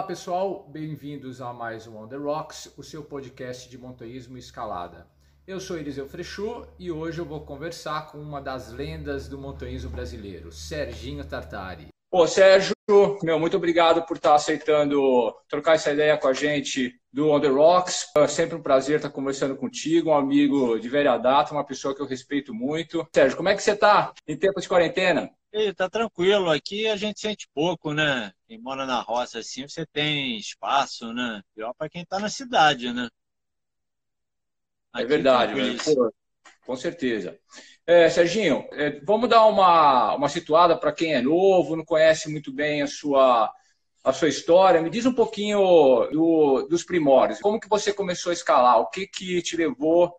Olá pessoal, bem-vindos a mais um On The Rocks, o seu podcast de montanhismo e escalada. Eu sou Eliseu Frechu e hoje eu vou conversar com uma das lendas do montanhismo brasileiro, Serginho Tartari. Pô, Sérgio, meu, muito obrigado por estar aceitando trocar essa ideia com a gente do On The Rocks. É sempre um prazer estar conversando contigo, um amigo de velha data, uma pessoa que eu respeito muito. Sérgio, como é que você está em tempo de quarentena? Ei, tá tranquilo. Aqui a gente sente pouco, né? Quem mora na roça assim, você tem espaço, né? Pior para quem está na cidade, né? É Aqui é verdade, velho. com certeza. É, Serginho, é, vamos dar uma, uma situada para quem é novo, não conhece muito bem a sua, a sua história. Me diz um pouquinho do, dos primórdios. Como que você começou a escalar? O que, que te levou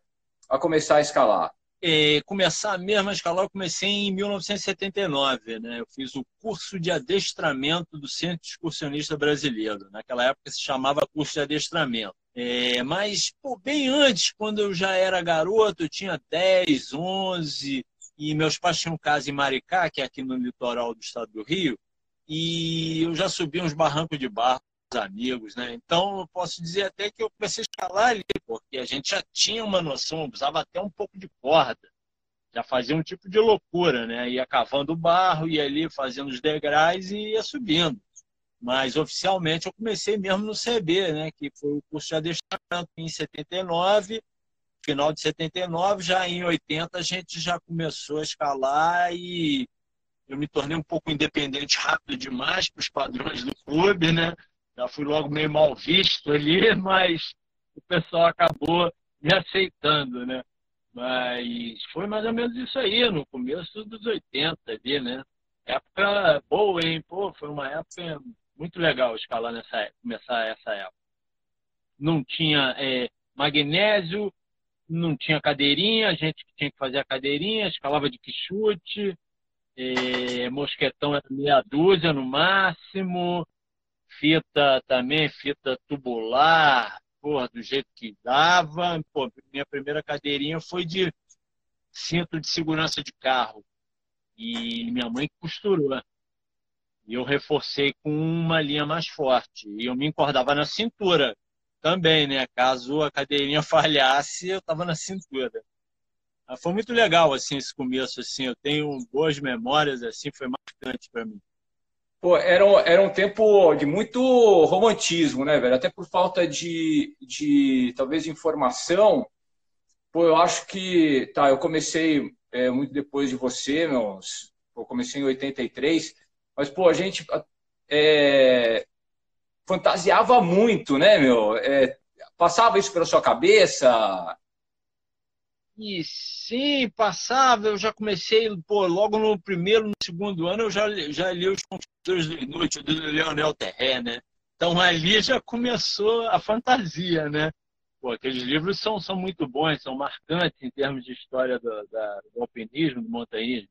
a começar a escalar? É, começar mesmo a escalar, eu comecei em 1979. Né? Eu fiz o curso de adestramento do Centro Excursionista Brasileiro. Naquela época se chamava curso de adestramento. É, mas, pô, bem antes, quando eu já era garoto, eu tinha 10, 11, e meus pais tinham casa em Maricá, que é aqui no litoral do estado do Rio, e eu já subi uns barrancos de barro amigos, né? Então, eu posso dizer até que eu comecei a escalar ali, porque a gente já tinha uma noção, usava até um pouco de corda, já fazia um tipo de loucura, né? Ia cavando barro, ia ali fazendo os degraus e ia subindo. Mas oficialmente eu comecei mesmo no CB, né, que foi o curso de adestramento em 79, final de 79, já em 80 a gente já começou a escalar e eu me tornei um pouco independente rápido demais para os padrões do clube, né? Já fui logo meio mal visto ali, mas o pessoal acabou me aceitando, né? Mas foi mais ou menos isso aí, no começo dos 80 ali, né? Época boa, hein? Pô, foi uma época muito legal escalar nessa começar essa época. Não tinha é, magnésio, não tinha cadeirinha, a gente tinha que fazer a cadeirinha, escalava de quichute, é, mosquetão era meia dúzia no máximo, fita também, fita tubular, porra, do jeito que dava. Pô, minha primeira cadeirinha foi de cinto de segurança de carro. E minha mãe costurou. E eu reforcei com uma linha mais forte. E eu me encordava na cintura também, né? Caso a cadeirinha falhasse, eu estava na cintura. Foi muito legal, assim, esse começo, assim. Eu tenho boas memórias, assim, foi marcante para mim. Pô, era, era um tempo de muito romantismo, né, velho? Até por falta de, de talvez, informação. Pô, eu acho que, tá, eu comecei é, muito depois de você, meus, eu comecei em 83, mas, pô, a gente é, fantasiava muito, né, meu? É, passava isso pela sua cabeça? E sim, passava. Eu já comecei, pô, logo no primeiro, no segundo ano, eu já, já li Os Conquistadores do Inútil, do Leonel Terré, né? Então ali já começou a fantasia, né? Pô, aqueles livros são, são muito bons, são marcantes em termos de história do, da, do alpinismo, do montanhismo.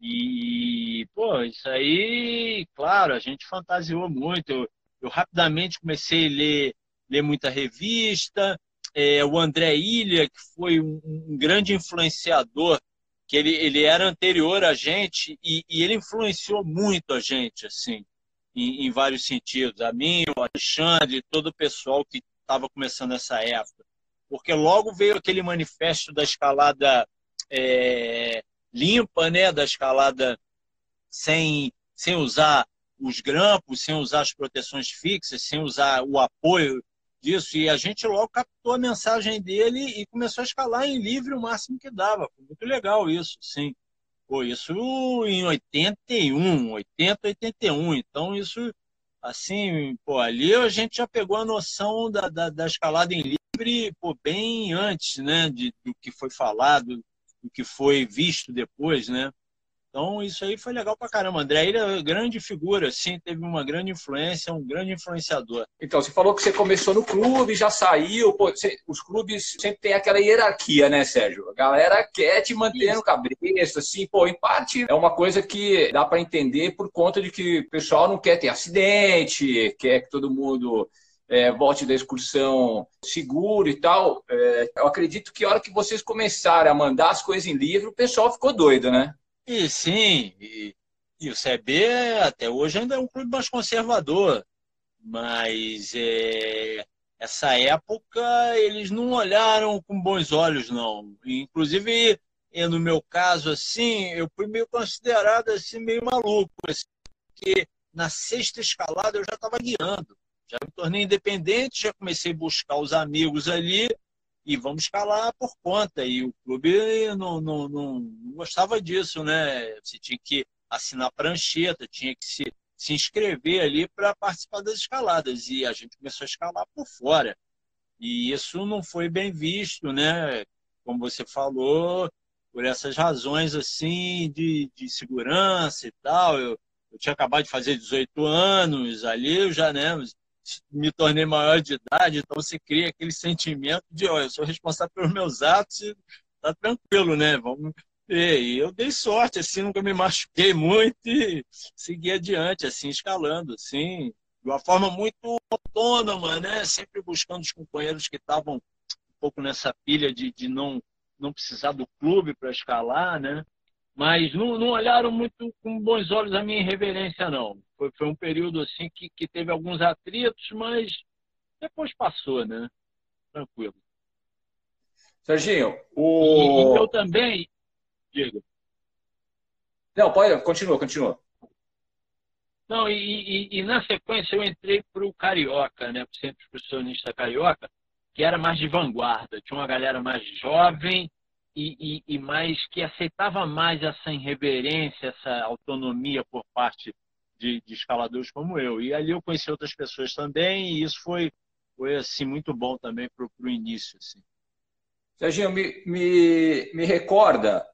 E, pô, isso aí, claro, a gente fantasiou muito. Eu, eu rapidamente comecei a ler, ler muita revista. É, o André Ilha, que foi um, um, grande influenciador, que ele, ele era anterior a gente e, e ele influenciou muito a gente, assim, em, em, vários sentidos. A mim, o Alexandre, todo o pessoal que estava começando essa época. Porque logo veio aquele manifesto da escalada é, limpa, né, da escalada sem, sem usar os grampos, sem usar as proteções fixas, sem usar o apoio disso. E a gente logo captou a mensagem dele e começou a escalar em livre o máximo que dava. Foi muito legal isso, sim. Pô, isso em 81, 80, 81. Então, isso, assim, pô, ali a gente já pegou a noção da, da, da escalada em livre, pô, bem antes, né, de, do que foi falado, o que foi visto depois, né? Então, isso aí foi legal pra caramba. André ele é grande figura, sim, teve uma grande influência, um grande influenciador. Então, você falou que você começou no clube, já saiu. Pô, você, os clubes sempre tem aquela hierarquia, né, Sérgio? A galera quer te manter no cabeça, assim, pô, em parte é uma coisa que dá para entender por conta de que o pessoal não quer ter acidente, quer que todo mundo é, volte da excursão seguro e tal. É, eu acredito que a hora que vocês começaram a mandar as coisas em livro, o pessoal ficou doido, né? E sim, e, e o CB até hoje ainda é um clube mais conservador, mas é, essa época eles não olharam com bons olhos, não. Inclusive, no meu caso, assim, eu fui meio considerado assim, meio maluco, assim, porque na sexta escalada eu já estava guiando. Já me tornei independente, já comecei a buscar os amigos ali, e vamos escalar por conta. E o clube não, não, não, não gostava disso, né? Você tinha que assinar prancheta, tinha que se, se inscrever ali para participar das escaladas. E a gente começou a escalar por fora. E isso não foi bem visto, né? Como você falou, por essas razões assim de, de segurança e tal. Eu, eu tinha acabado de fazer 18 anos ali, eu já, né? Me tornei maior de idade, então você cria aquele sentimento de, ó, eu sou responsável pelos meus atos e tá tranquilo, né? Vamos ver. E eu dei sorte, assim, nunca me machuquei muito e segui adiante, assim, escalando, assim, de uma forma muito autônoma, né? Sempre buscando os companheiros que estavam um pouco nessa pilha de, de não, não precisar do clube para escalar, né? Mas não, não olharam muito com bons olhos a minha irreverência, não. Foi, foi um período assim que, que teve alguns atritos, mas depois passou, né? Tranquilo. Serginho, o. E, eu também. Diga. Não, pode, continua, continua. Não, e, e, e na sequência eu entrei para o Carioca, né? Para o Centro Expressionista Carioca, que era mais de vanguarda. Tinha uma galera mais jovem e, e, e mais que aceitava mais essa irreverência, essa autonomia por parte de, de, escaladores como eu. E ali eu conheci outras pessoas também, e isso foi, foi assim, muito bom também para o início. Assim. Serginho, me, me, me recorda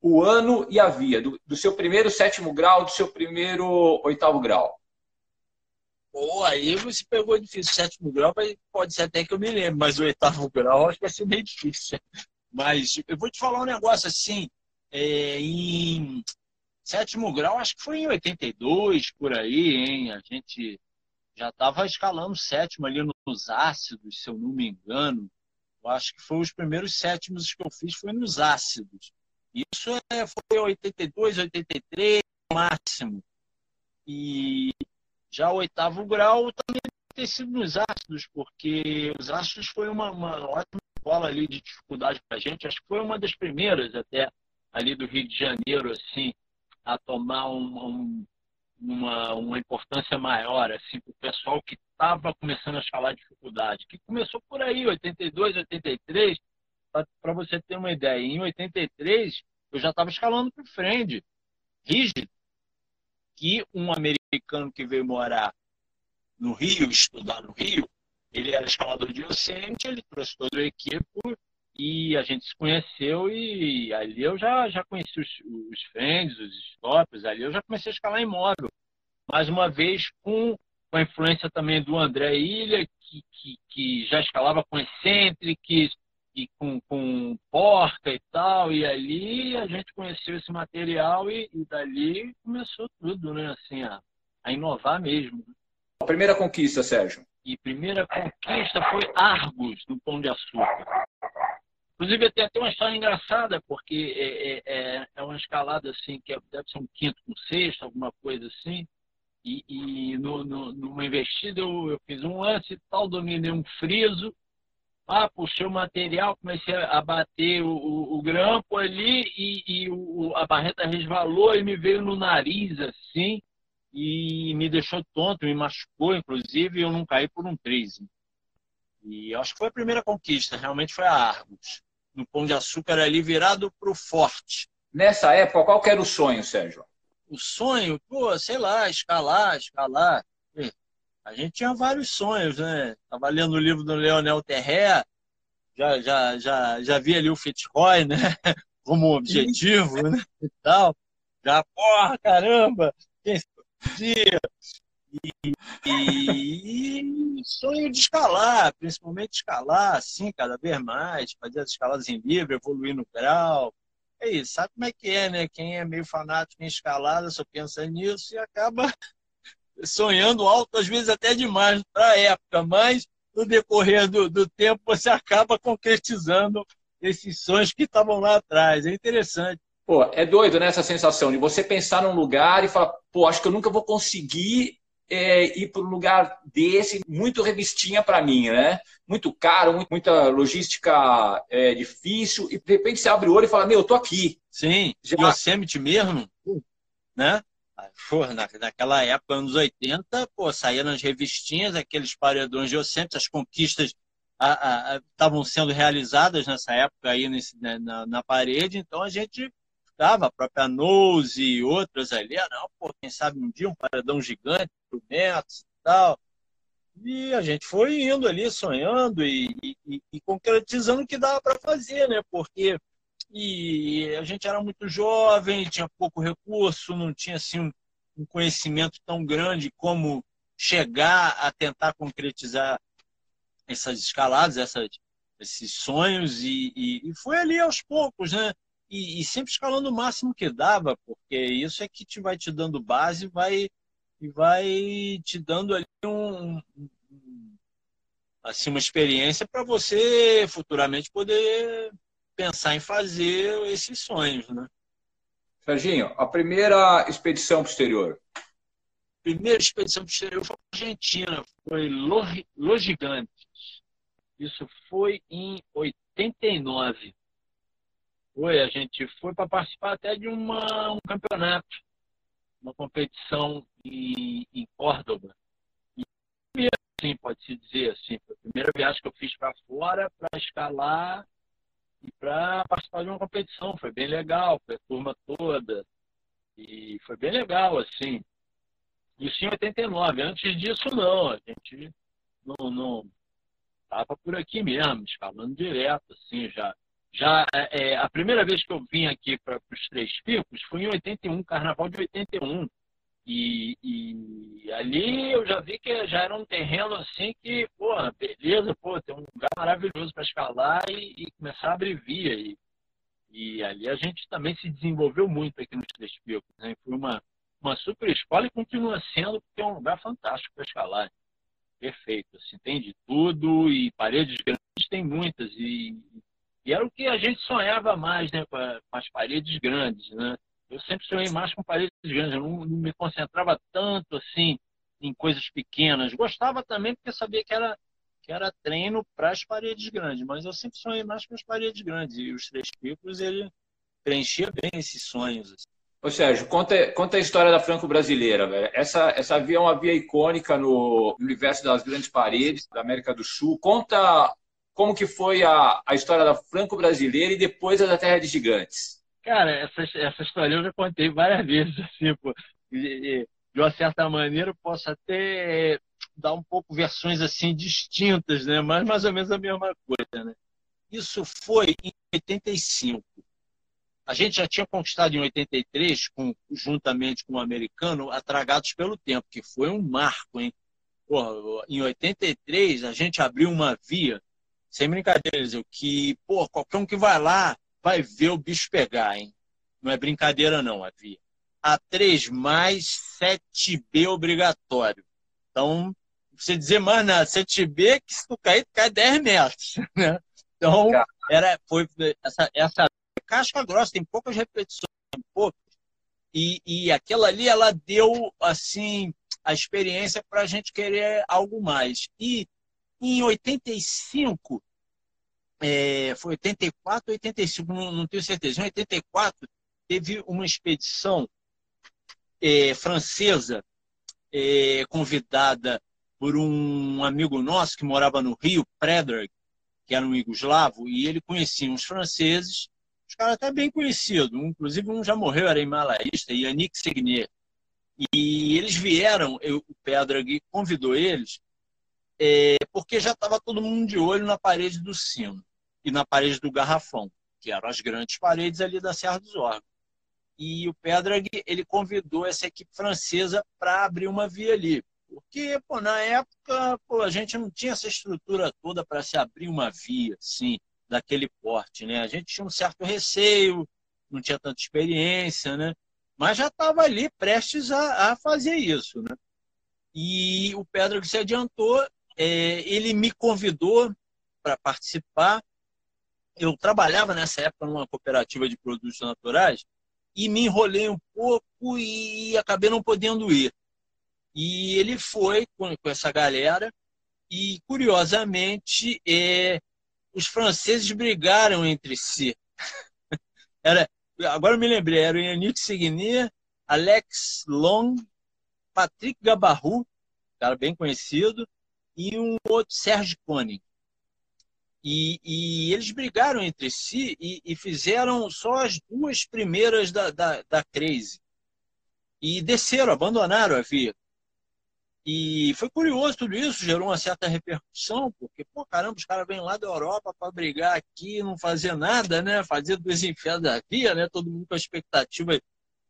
o ano e a via, do, do, seu primeiro sétimo grau, do seu primeiro oitavo grau. Pô, aí você pegou difícil. Sétimo grau pode ser até que eu me lembre, mas o oitavo grau acho que vai ser bem difícil. Mas eu vou te falar um negócio assim, é, em sétimo grau, acho que foi em 82, por aí, hein? A gente já estava escalando sétimo ali nos ácidos, se eu não me engano. Eu acho que foi os primeiros sétimos que eu fiz foi nos ácidos. Isso é, foi 82, 83, máximo. E já o oitavo grau também ter sido nos ácidos, porque os ácidos foi uma, uma ótima escola ali de dificuldade para a gente. Acho que foi uma das primeiras até ali do Rio de Janeiro, assim, a tomar um, um, uma, uma importância maior, assim, para o pessoal que estava começando a escalar dificuldade, que começou por aí, 82, 83, para você ter uma ideia. Em 83, eu já estava escalando para o friend, rígido, que um americano que veio morar no Rio, estudar no Rio, ele era escalador de docente, ele trouxe toda a equipe e a gente se conheceu e ali eu já, já conheci os, os friends, os stops, ali eu já comecei a escalar em móvel. Mais uma vez com, com a influência também do André Ilha, que, que, que já escalava com excêntricos e com, com porca e tal, e ali a gente conheceu esse material e, e dali começou tudo, né, assim, a, a inovar mesmo. A primeira conquista, Sérgio? E primeira conquista foi Argos, no Pão de Açúcar. Inclusive, tem até uma história engraçada, porque é, é, é, é uma escalada assim, que é, deve ser um quinto com sexto, alguma coisa assim. E, e no, no, numa investida eu, eu, fiz um lance e tal, dominei um friso. Ah, puxei o material, comecei a bater o, o, o grampo ali e, e o, a barreta resvalou e me veio no nariz assim e me deixou tonto, me machucou, inclusive, e eu não caí por um 13. E acho que foi a primeira conquista, realmente foi a Argos, no Pão de Açúcar ali virado para o forte. Nessa época, qual era o sonho, Sérgio? O sonho, pô, sei lá, escalar, escalar. A gente tinha vários sonhos, né? Estava lendo o livro do Leonel Terré, já, já, já, já vi ali o Fitzroy, né? Como objetivo, né? E tal. Já, porra, caramba! Quem dia? E, e, sonho de escalar, principalmente escalar, assim, cada vez mais, fazer as escaladas em livre, evoluir no grau. É isso, sabe como é que é, né? Quem é meio fanático em escalada só pensa nisso e acaba sonhando alto, às vezes até demais para a época, mas no decorrer do, do tempo você acaba concretizando esses sonhos que estavam lá atrás. É interessante. Pô, é doido, né, essa sensação de você pensar num lugar e falar, pô, acho que eu nunca vou conseguir é, ir para um lugar desse, muito revistinha para mim, né? Muito caro, muita logística é, difícil, e de repente você abre o olho e fala, meu, eu tô aqui. Sim, Já... Yosemite mesmo, né? Pô, na, naquela época, anos 80, pô, saía nas revistinhas aqueles paredões de Yosemite, as conquistas estavam sendo realizadas nessa época aí nesse, né, na, na, parede, então a gente ficava, a própria Nose e outras ali, ah, não, pô, quem sabe um dia um paredão gigante, por metros e tal. E a gente foi indo ali, sonhando e, e, e concretizando o que dava para fazer, né? Porque e a gente era muito jovem, tinha pouco recurso, não tinha assim um, um conhecimento tão grande como chegar a tentar concretizar essas escaladas, essas, esses sonhos, e, e, e, foi ali aos poucos, né? E, e, sempre escalando o máximo que dava, porque isso é que te vai te dando base vai, e vai te dando ali um, um assim, uma experiência para você futuramente poder pensar em fazer esses sonhos, né? Serginho, a primeira expedição posterior? Primeira expedição posterior foi para a Argentina, foi Los Gigantes. Isso foi em 89. Foi, a gente foi para participar até de uma, um campeonato, uma competição em, em Córdoba. E, assim, pode-se dizer assim, foi a primeira viagem que eu fiz para fora para escalar e para participar de uma competição. Foi bem legal, foi a turma toda. E foi bem legal, assim. Isso em 89. Antes disso, não. A gente não, não estava por aqui mesmo, escalando direto, assim, já. Já é, é a primeira vez que eu vim aqui para os Três Picos foi em 81, carnaval de 81. E, e ali eu já vi que já era um terreno assim que, pô, beleza, pô, tem um lugar maravilhoso para escalar e, e, começar a abrir via. E, e ali a gente também se desenvolveu muito aqui nos Três Picos. Né? Foi uma, uma super escola e continua sendo, porque é um lugar fantástico para escalar. Perfeito, assim, tem de tudo e paredes grandes tem muitas. E, e era o que a gente sonhava mais, né, com, as paredes grandes, né? eu sempre sonhei mais com paredes grandes, eu não, não, me concentrava tanto assim em coisas pequenas. Gostava também porque sabia que era, que era treino para as paredes grandes, mas eu sempre sonhei mais com as paredes grandes. E os Três Picos, ele preenchia bem esses sonhos. Assim. Ô Sérgio, conta, conta a história da franco-brasileira, velho. Essa, essa via é uma via icônica no universo das grandes paredes da América do Sul. Conta como que foi a, a história da franco-brasileira e depois a da Terra de Gigantes. Cara, essa, essa história eu já contei várias vezes, assim, pô. de uma certa maneira eu posso até dar um pouco versões assim distintas, né? Mas mais ou menos a mesma coisa, né? Isso foi em 85. A gente já tinha conquistado em 83, com, juntamente com o americano, Atragados pelo Tempo, que foi um marco, hein? Porra, em 83, a gente abriu uma via, sem brincadeiras, eu, que, pô, qualquer um que vai lá vai ver o bicho pegar, hein? Não é brincadeira, não, a via. A3 mais 7B obrigatório. Então, você dizer mais nada, 7B, que se tu cair, tu cai 10 metros. Né? Então, era, foi essa, essa casca grossa, tem poucas repetições, poucas. E, e aquela ali, ela deu, assim, a experiência para a gente querer algo mais. E em 85, é, foi 84 85, não, não, tenho certeza. Em 84, teve uma expedição é, francesa é, convidada por um amigo nosso que morava no Rio, Predrag, que era um iugoslavo, e ele conhecia uns franceses, os caras até bem conhecidos, inclusive um já morreu, era himalaísta, Yannick Segnier. E eles vieram, eu, o Predrag convidou eles, é, porque já estava todo mundo de olho na parede do sino e na parede do Garrafão, que eram as grandes paredes ali da Serra dos Órgãos. e o Pedrag ele convidou essa equipe francesa para abrir uma via ali. Porque, pô, na época, pô, a gente não tinha essa estrutura toda para se abrir uma via, assim, daquele porte, né? A gente tinha um certo receio, não tinha tanta experiência, né? Mas já estava ali prestes a, a, fazer isso, né? E o Pedro se adiantou, ele me convidou para participar. Eu trabalhava nessa época numa cooperativa de produtos naturais e me enrolei um pouco e acabei não podendo ir. E ele foi com, com essa galera e, curiosamente, é, os franceses brigaram entre si. era, agora eu me lembrei, era o Yannick Signier, Alex Long, Patrick Gabarru, cara bem conhecido, e um outro Serge Koenig. E, e, eles brigaram entre si e, e, fizeram só as duas primeiras da, da, da Crazy. E desceram, abandonaram a via. E foi curioso tudo isso, gerou uma certa repercussão, porque, pô, caramba, os caras vêm lá da Europa para brigar aqui, não fazer nada, né? Fazer dos infernos da via, né? Todo mundo com a expectativa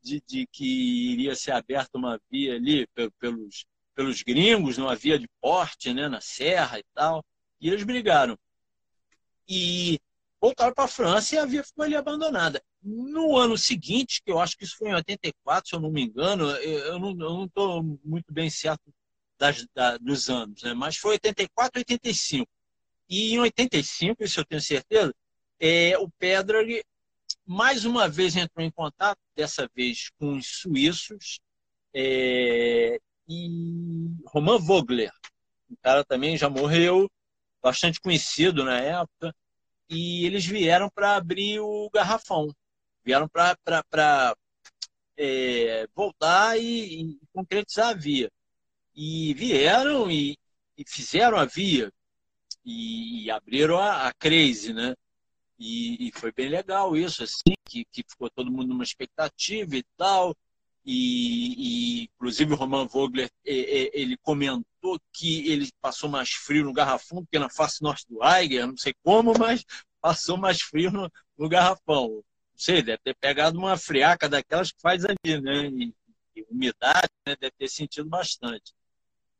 de, de que iria ser aberta uma via ali pelos, pelos gringos, numa via de porte, né? Na serra e tal. E eles brigaram. E voltaram para a França e a via ficou ali abandonada. No ano seguinte, que eu acho que isso foi em 84, se eu não me engano, eu não estou muito bem certo das, da, dos anos, né? mas foi 84, 85. E em 85, isso eu tenho certeza, é, o Pedra mais uma vez entrou em contato, dessa vez com os suíços, é, e Roman Vogler, o cara também já morreu, bastante conhecido na época, e eles vieram para abrir o garrafão, vieram para é, voltar e, e concretizar a via e vieram e, e fizeram a via e, e abriram a, a Crazy, né? E, e, foi bem legal isso, assim, que, que ficou todo mundo numa expectativa e tal. E, e inclusive o Roman Vogler ele comentou que ele passou mais frio no garrafão do que na face norte do Eiger, não sei como, mas passou mais frio no, no garrafão. Não sei, deve ter pegado uma friaca daquelas que faz ali, né? E, e umidade, né? deve ter sentido bastante.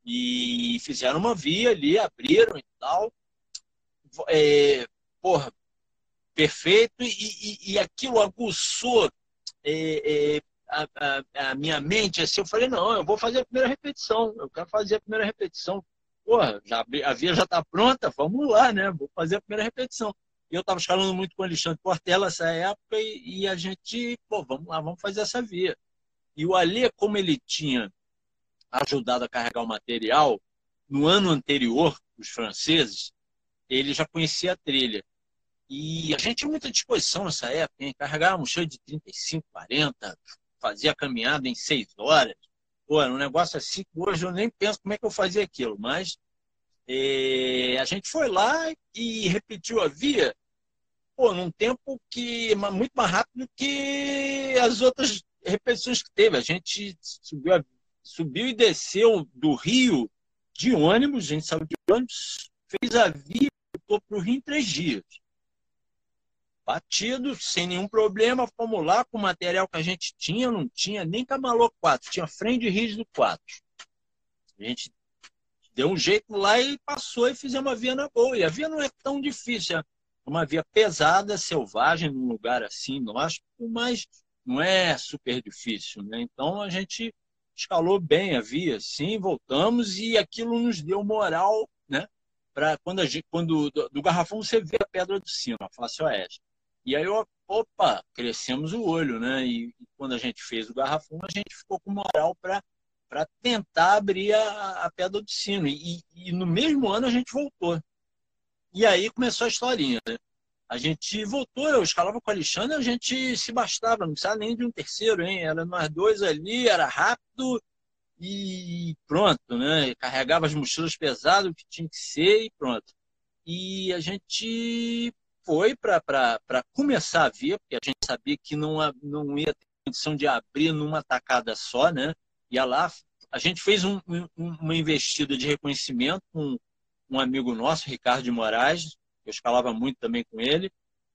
E fizeram uma via ali, abriram e tal. É, porra, perfeito. E, e, e aquilo aguçou é, é, a, a, a, minha mente. Assim, eu falei, não, eu vou fazer a primeira repetição. Eu quero fazer a primeira repetição. Porra, já, a via já está pronta, vamos lá, né? Vou fazer a primeira repetição. E eu estava escalando muito com o Alexandre Portela nessa época e, e, a gente, pô, vamos lá, vamos fazer essa via. E o Alê, como ele tinha ajudado a carregar o material, no ano anterior, os franceses, ele já conhecia a trilha. E a gente tinha muita disposição nessa época, hein? carregava um cheio de 35, 40, fazia caminhada em 6 horas. Pô, era um negócio assim hoje eu nem penso como é que eu fazia aquilo, mas é, a gente foi lá e repetiu a via pô, num tempo que muito mais rápido que as outras repetições que teve. A gente subiu subiu e desceu do Rio de ônibus, a gente saiu de ônibus, fez a via e para o Rio em três dias. Batido, sem nenhum problema, fomos lá com o material que a gente tinha, não tinha nem camalô 4, tinha frente rígido 4. A gente deu um jeito lá e passou e fizemos uma via na boa. E a via não é tão difícil, é uma via pesada, selvagem, num lugar assim, inóspito, mas não é super difícil. Né? Então a gente escalou bem a via, sim, voltamos e aquilo nos deu moral, né? Para quando, a gente, quando do, do, garrafão você vê a pedra do cima, a face oeste. E aí, opa, crescemos o olho, né? E, e quando a gente fez o garrafão, a gente ficou com moral para para tentar abrir a, a pedra do sino. E, e, no mesmo ano a gente voltou. E aí começou a historinha, né? A gente voltou, eu escalava com o Alexandre, a gente se bastava, não precisava nem de um terceiro, hein? Era nós dois ali, era rápido e pronto, né? Carregava as mochilas pesadas, o que tinha que ser e pronto. E a gente foi para começar a via, porque a gente sabia que não, não ia ter condição de abrir numa tacada só, né? Ia lá, a gente fez um, um, uma investida de reconhecimento com um amigo nosso, Ricardo de Moraes, eu escalava muito também com ele,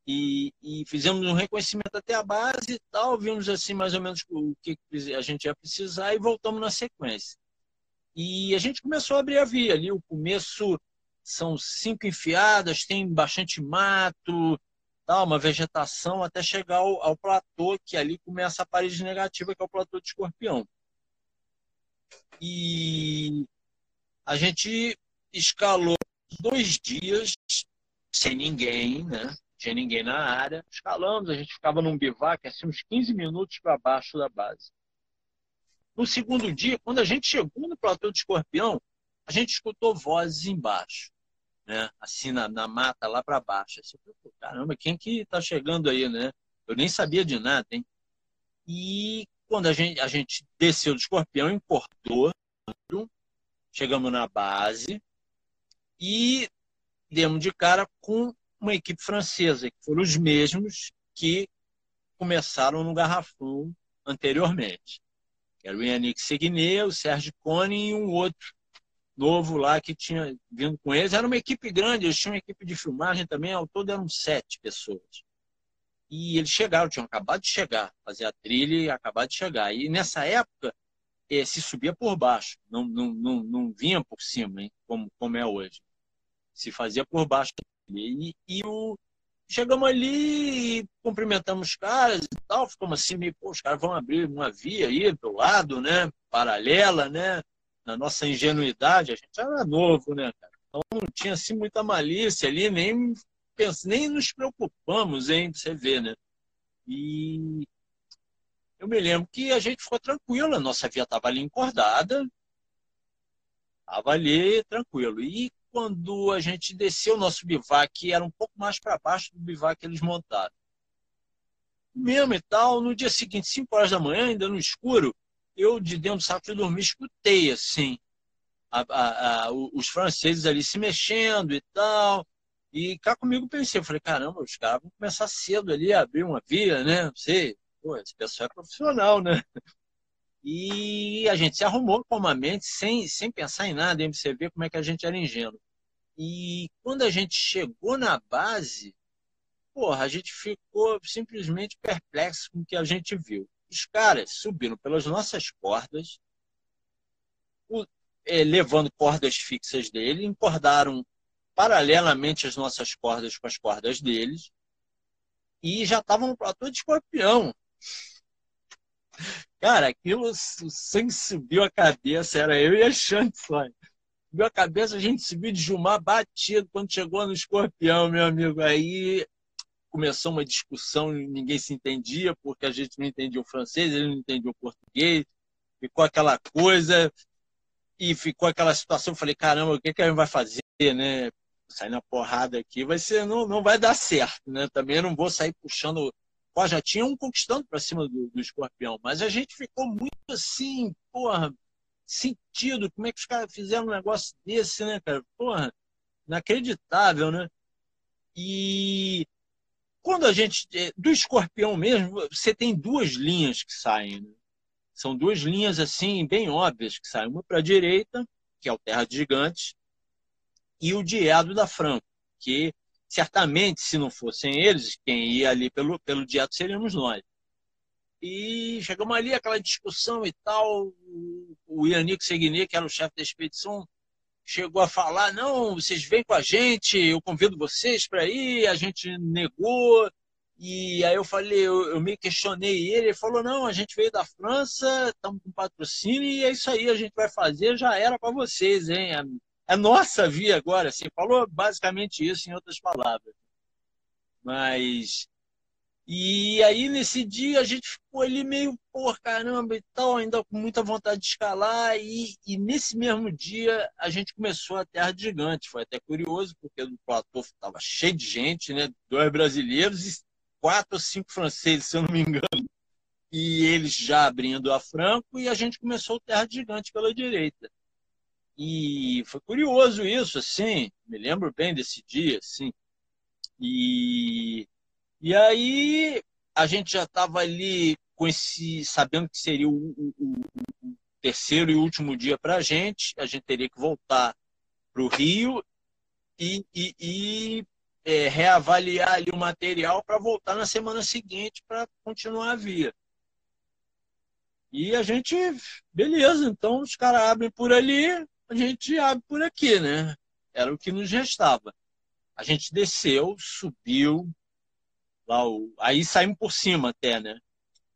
e, e, fizemos um reconhecimento até a base e tal, vimos assim mais ou menos o que a gente ia precisar e voltamos na sequência. E a gente começou a abrir a via ali. O começo são cinco enfiadas, tem bastante mato, tal, uma vegetação, até chegar ao, ao platô, que ali começa a parede negativa, que é o platô de escorpião. E a gente escalou dois dias sem ninguém, né? Tinha ninguém na área. Escalamos, a gente ficava num bivac, assim, uns 15 minutos para baixo da base. No segundo dia, quando a gente chegou no platô de escorpião, a gente escutou vozes embaixo, né? Assim, na, na mata lá para baixo. Caramba, quem que tá chegando aí, né? Eu nem sabia de nada, hein? E quando a gente, a gente desceu do escorpião, importou, chegamos na base e demos de cara com uma equipe francesa, que foram os mesmos que começaram no Garrafão anteriormente. Era o Yannick Segné, o Sérgio Cone e um outro novo lá que tinha vindo com eles. Era uma equipe grande, eles tinham uma equipe de filmagem também, ao todo eram sete pessoas. E eles chegaram, tinham acabado de chegar, fazer a trilha e acabar de chegar. E nessa época, eh, se subia por baixo, não, não, não, não vinha por cima, hein, como, como é hoje. Se fazia por baixo. E, e o, chegamos ali e cumprimentamos os caras e tal, ficamos assim, meio, pô, os caras vão abrir uma via aí do lado, né, paralela, né, na nossa ingenuidade, a gente era novo, né, cara? Então não tinha assim muita malícia ali, nem nem nos preocupamos, hein, você vê, né? E eu me lembro que a gente ficou tranquilo, a nossa via estava ali encordada, estava ali tranquilo. E quando a gente desceu o nosso bivac, era um pouco mais para baixo do bivac que eles montaram. Mesmo e tal, no dia seguinte, 5 horas da manhã, ainda no escuro, eu de dentro do saco de dormir escutei assim, a, a, a, os franceses ali se mexendo e tal. E cá comigo pensei, falei, caramba, os caras vão começar cedo ali abrir uma via, né? Não sei, pô, esse pessoal é profissional, né? E a gente se arrumou calmamente, sem, sem pensar em nada, em você ver como é que a gente era ingênuo. E quando a gente chegou na base, porra, a gente ficou simplesmente perplexo com o que a gente viu. Os caras subiram pelas nossas cordas, o, é, levando cordas fixas dele, encordaram paralelamente as nossas cordas com as cordas deles, e já estavam no platô de escorpião. Cara, aquilo, o sangue subiu a cabeça, era eu e a Chante só. Subiu a cabeça, a gente subiu de Jumar batido quando chegou no escorpião, meu amigo. Aí começou uma discussão, ninguém se entendia, porque a gente não entendia o francês, ele não entendia o português. Ficou aquela coisa, e ficou aquela situação. Eu falei, caramba, o que, que a gente vai fazer, né? sair na porrada aqui, vai ser, não, não vai dar certo, né? Também não vou sair puxando. Pô, já tinha um conquistando para cima do, do escorpião, mas a gente ficou muito assim, porra, sentido. Como é que os caras fizeram um negócio desse, né, cara? Porra, inacreditável, né? E quando a gente. É, do escorpião mesmo, você tem duas linhas que saem. Né? São duas linhas, assim, bem óbvias que saem. Uma para a direita, que é o Terra de Gigantes, e o Diado da Franco, que certamente, se não fossem eles, quem ia ali pelo, pelo Diado seríamos nós. E chegamos ali, aquela discussão e tal. O Yannick Segni, que era o chefe da expedição, chegou a falar: não, vocês vêm com a gente, eu convido vocês para ir. A gente negou. E aí eu falei, eu, eu me questionei ele, ele falou, não, a gente veio da França, estamos com patrocínio e é isso aí, a gente vai fazer, já era para vocês, hein? a nossa via agora, assim, falou basicamente isso em outras palavras. Mas. E aí, nesse dia, a gente ficou ali meio, pô, caramba e tal, ainda com muita vontade de escalar. E, e nesse mesmo dia, a gente começou a Terra Gigante. Foi até curioso, porque o platô estava cheio de gente, né? Dois brasileiros e quatro ou cinco franceses, se eu não me engano. E eles já abrindo a Franco, e a gente começou o Terra Gigante pela direita. E foi curioso isso, assim, me lembro bem desse dia, assim. E, e aí a gente já estava ali com esse, sabendo que seria o, o, o terceiro e último dia para a gente, a gente teria que voltar para o Rio e, e, e é, reavaliar ali o material para voltar na semana seguinte para continuar a via. E a gente, beleza, então os caras abrem por ali, a gente abre por aqui, né? Era o que nos restava. A gente desceu, subiu, lá o... aí saímos por cima até, né?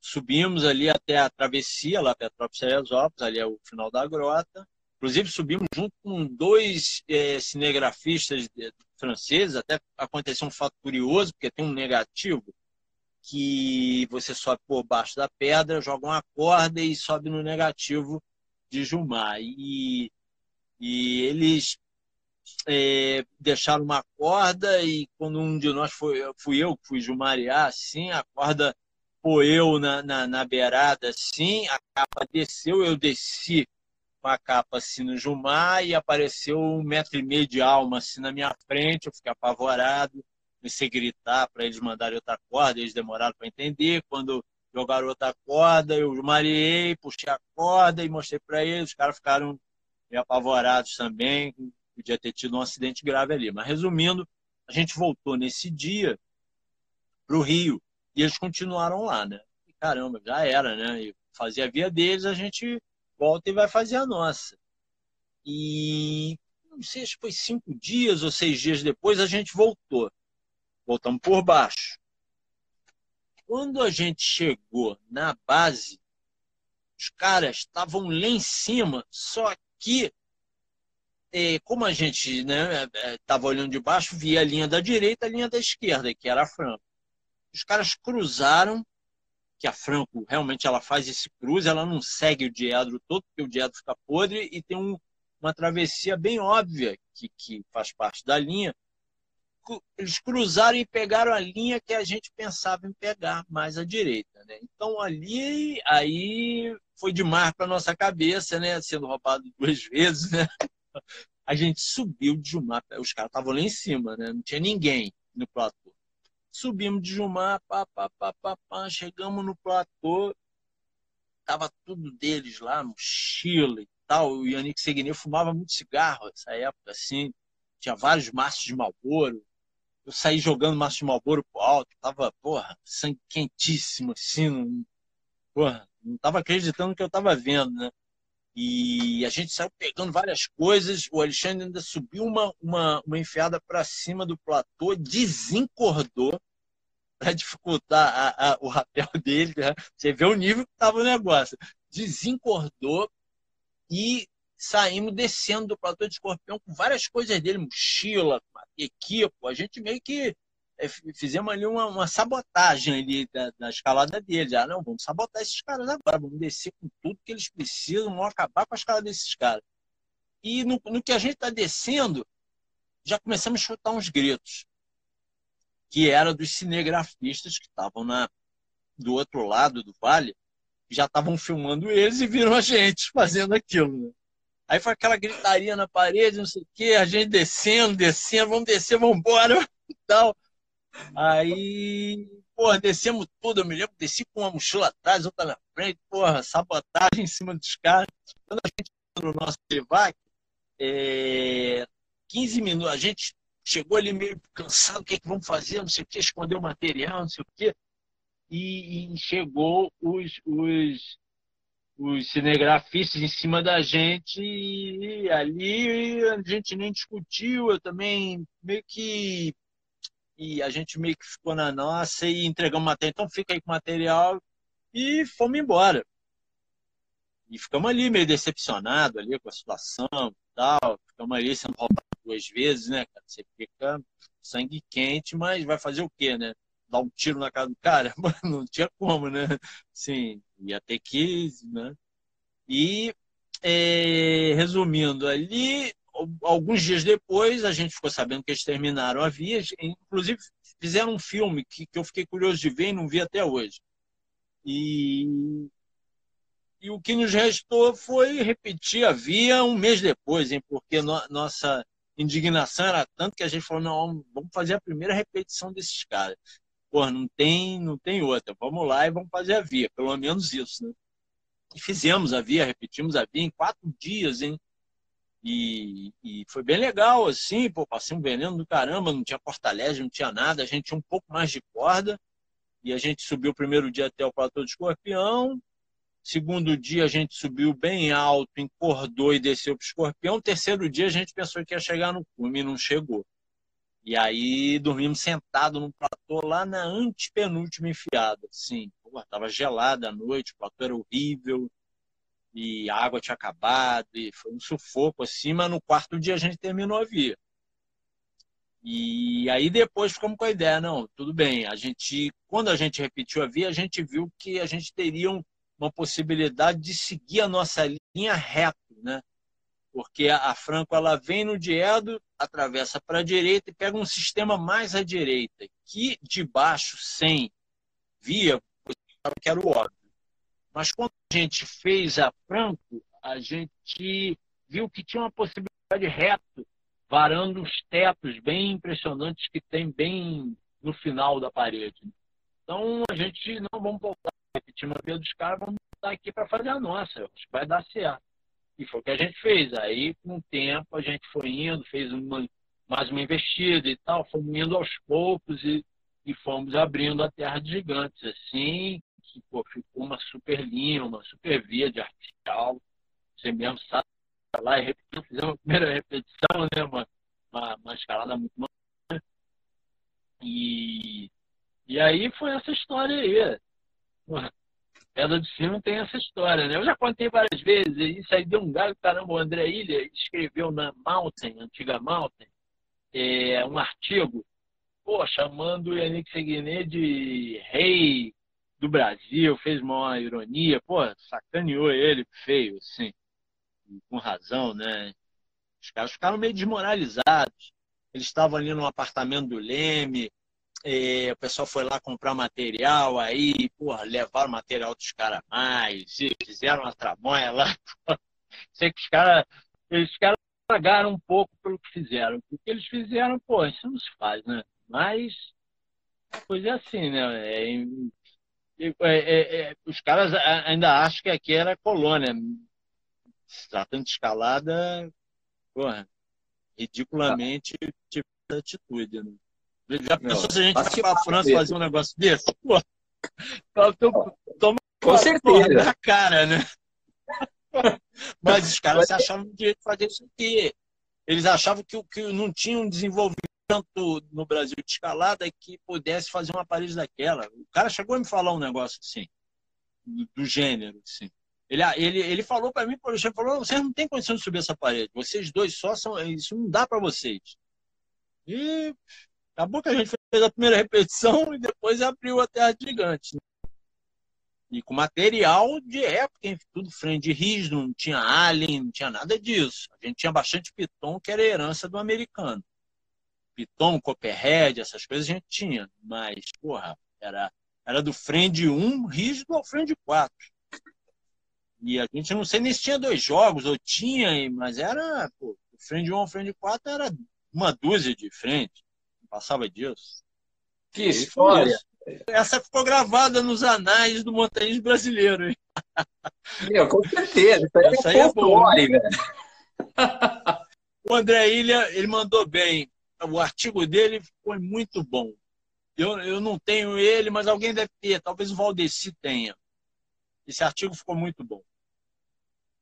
Subimos ali até a travessia, lá Petrópolis Teresópolis, ali é o final da grota. Inclusive subimos junto com dois é, cinegrafistas franceses, até aconteceu um fato curioso, porque tem um negativo que você sobe por baixo da pedra, joga uma corda e sobe no negativo de Jumar. E, e eles é, deixaram uma corda e quando um de nós foi, fui eu fui Jumariar, assim, a corda poeu na, na, na beirada, assim, a capa desceu, eu desci com a capa assim no Jumar e apareceu um metro e meio de alma assim na minha frente, eu fiquei apavorado, comecei a gritar para eles mandarem outra corda, eles demoraram para entender, quando jogaram outra corda, eu mariei, puxei a corda e mostrei para eles, os caras ficaram apavorados também, podia ter tido um acidente grave ali. Mas resumindo, a gente voltou nesse dia para o Rio e eles continuaram lá, né? E, caramba, já era, né? E fazia a via deles, a gente volta e vai fazer a nossa. E não sei se foi cinco dias ou seis dias depois, a gente voltou. Voltamos por baixo. Quando a gente chegou na base, os caras estavam lá em cima, só que como a gente estava né, é, olhando de baixo, via a linha da direita e a linha da esquerda, que era a Franco. Os caras cruzaram, que a Franco realmente ela faz esse cruze, ela não segue o diedro todo, porque o diedro fica podre, e tem um, uma travessia bem óbvia, que, que faz parte da linha. Eles cruzaram e pegaram a linha que a gente pensava em pegar, mais à direita. Né? Então ali, aí foi demais para nossa cabeça, né? sendo roubado duas vezes. Né? A gente subiu de Jumar, os caras estavam lá em cima, né? não tinha ninguém no platô. Subimos de Jumar, pá, pá, pá, pá, pá, chegamos no platô, tava tudo deles lá, mochila e tal. O Yannick Segner fumava muito cigarro nessa época, assim, tinha vários maços de Malboro. Eu saí jogando maço de Malboro pro alto, tava, porra, sangue quentíssimo, assim, não, porra, não tava acreditando que eu tava vendo, né? E a gente saiu pegando várias coisas. O Alexandre ainda subiu uma, uma, uma enfiada para cima do platô, desencordou para dificultar a, a, o rapel dele. Né? Você vê o nível que estava o negócio. Desencordou e saímos descendo do platô de escorpião com várias coisas dele, mochila, equipo. A gente meio que fizemos ali uma, uma sabotagem ali da, da, escalada deles. Ah, não, vamos sabotar esses caras agora, vamos descer com tudo que eles precisam, vamos acabar com a escala desses caras. E no, no que a gente está descendo, já começamos a chutar uns gritos, que era dos cinegrafistas que estavam na, do outro lado do vale, já estavam filmando eles e viram a gente fazendo aquilo. Né? Aí foi aquela gritaria na parede, não sei o quê, a gente descendo, descendo, vamos descer, vamos embora tal. Aí, porra, descemos tudo. Eu me lembro, desci com uma mochila atrás, outra na frente, porra, sabotagem em cima dos caras. Quando a gente no nosso Privac, é, 15 minutos, a gente chegou ali meio cansado, o que, é que vamos fazer, não sei o que, esconder o material, não sei o que. E, e chegou os, os, os cinegrafistas em cima da gente e ali a gente nem discutiu, eu também meio que e a gente meio que ficou na nossa e entregamos material. Então fica aí com o material e fomos embora. E ficamos ali meio decepcionados ali com a situação e tal. Ficamos ali sendo roubados duas vezes, né, cara? Você fica sangue quente, mas vai fazer o quê, né? Dar um tiro na cara do cara? Não tinha como, né? Sim, ia ter que, né? E, é, resumindo ali, alguns dias depois, a gente ficou sabendo que eles terminaram a via, inclusive fizeram um filme que, que eu fiquei curioso de ver e não vi até hoje. E, e o que nos restou foi repetir a via um mês depois, hein, porque no, nossa indignação era tanto que a gente falou, não, vamos fazer a primeira repetição desses caras. Pô, não tem, não tem outra, vamos lá e vamos fazer a via, pelo menos isso, né? E fizemos a via, repetimos a via em quatro dias, hein? E, e, foi bem legal, assim, pô, passei um veneno do caramba, não tinha portalégio, não tinha nada, a gente tinha um pouco mais de corda, e a gente subiu o primeiro dia até o platô do escorpião, segundo dia a gente subiu bem alto, encordou e desceu para o escorpião, terceiro dia a gente pensou que ia chegar no cume e não chegou. E aí dormimos sentado num platô lá na antepenúltima enfiada, sim, tava gelada a noite, o platô era horrível, e a água tinha acabado, e foi um sufoco assim, mas no quarto dia a gente terminou a via. E aí depois ficamos com a ideia, não, tudo bem, a gente, quando a gente repetiu a via, a gente viu que a gente teria uma possibilidade de seguir a nossa linha reto, né? Porque a Franco ela vem no Diedo, atravessa para a direita e pega um sistema mais à direita, que de baixo, sem via, que era o óbvio. Mas quando a gente fez a Franco, a gente viu que tinha uma possibilidade reto, varando os tetos bem impressionantes que tem bem no final da parede. Então a gente não vamos voltar a repetir uma vez dos caras, vamos voltar aqui para fazer a nossa. Vai dar certo. E foi o que a gente fez. Aí, com o tempo, a gente foi indo, fez uma, mais uma investida e tal, fomos indo aos poucos e, e fomos abrindo a Terra de Gigantes. Assim, pô, ficou uma super linha, uma super via de artificial. Você mesmo sabe lá e fizemos a primeira repetição, né? Uma, uma, uma escalada muito boa. E, e aí foi essa história aí. Pedra de Cima tem essa história, né? Eu já contei várias vezes, isso aí deu um galho, caramba, o André Ilha escreveu na Mountain, antiga Mountain, é, um artigo, pô, chamando o Yannick Seguiné de rei do Brasil, fez uma ironia, pô, sacaneou ele feio, assim, com razão, né? Os caras ficaram meio desmoralizados. Eles estavam ali no apartamento do Leme, o pessoal foi lá comprar material, aí, porra, levaram material dos caras mais, fizeram uma tramonha lá. Sei que os caras, os caras pagaram um pouco pelo que fizeram. O que eles fizeram, pô, isso não se faz, né? Mas, coisa é assim, né? É, é, é, é, os caras ainda acham que aqui era colônia. Se tratando de escalada, porra, ridiculamente tipo de atitude. Né? Já pensou se a gente vai para a França fazer um negócio desse? Pô, toma Com certeza. na cara, né? Mas os caras achavam de direito de fazer isso aqui. Eles achavam que, que não tinha um desenvolvimento no Brasil de escalada que pudesse fazer uma parede daquela. O cara chegou a me falar um negócio assim, do, do gênero, assim. Ele, ele, ele falou para mim, por exemplo, falou, vocês não têm condição de subir essa parede. Vocês dois só são, isso não dá para vocês. E acabou que a gente fez a primeira repetição e depois abriu a Terra Gigante. Né? E com material de época, tudo frente rígido, não tinha alien, não tinha nada disso. A gente tinha bastante piton, que era herança do americano. Piton, Copperhead, essas coisas a gente tinha. Mas, porra, era, era do Friend 1 rígido ao Friend 4. E a gente não sei nem se tinha dois jogos, ou tinha, mas era. Pô, o Friend 1 ao Friend 4 era uma dúzia de frente. Não passava disso. Que história! Essa ficou gravada nos anais do montanhismo brasileiro. Hein? Meu, com certeza. Isso aí é, é boa. o André Ilha, ele mandou bem o artigo dele foi muito bom. Eu, eu não tenho ele, mas alguém deve ter. Talvez o Valdeci tenha. Esse artigo ficou muito bom.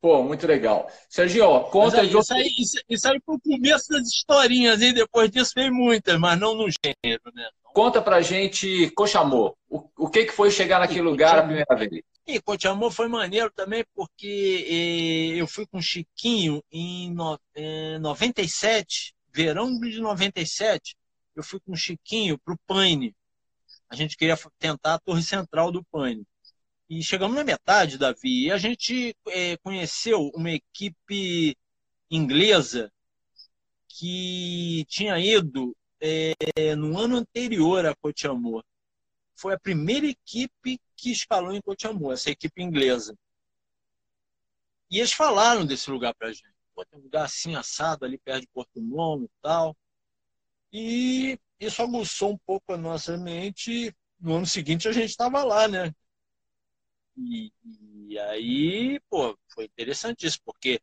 Pô, muito legal. Sergio, ó, conta aí, de isso, aí, isso, isso aí foi o começo das historinhas, e depois disso veio muitas, mas não no gênero, né? Conta pra gente Cochamô. O, o que, que foi chegar naquele lugar a primeira vez? E Cochamô foi maneiro também, porque eh, eu fui com o Chiquinho em no, eh, 97 verão de 97, eu fui com o Chiquinho para o Paine. A gente queria tentar a torre central do Paine. E chegamos na metade, Davi, e a gente é, conheceu uma equipe inglesa que tinha ido é, no ano anterior a Cotiamor. Foi a primeira equipe que escalou em Cotiamor, essa equipe inglesa. E eles falaram desse lugar para a gente pô, tem um lugar assim assado ali perto de Porto Novo e tal. E isso aguçou um pouco a nossa mente. No ano seguinte a gente estava lá, né? E, e, aí, pô, foi interessante isso, porque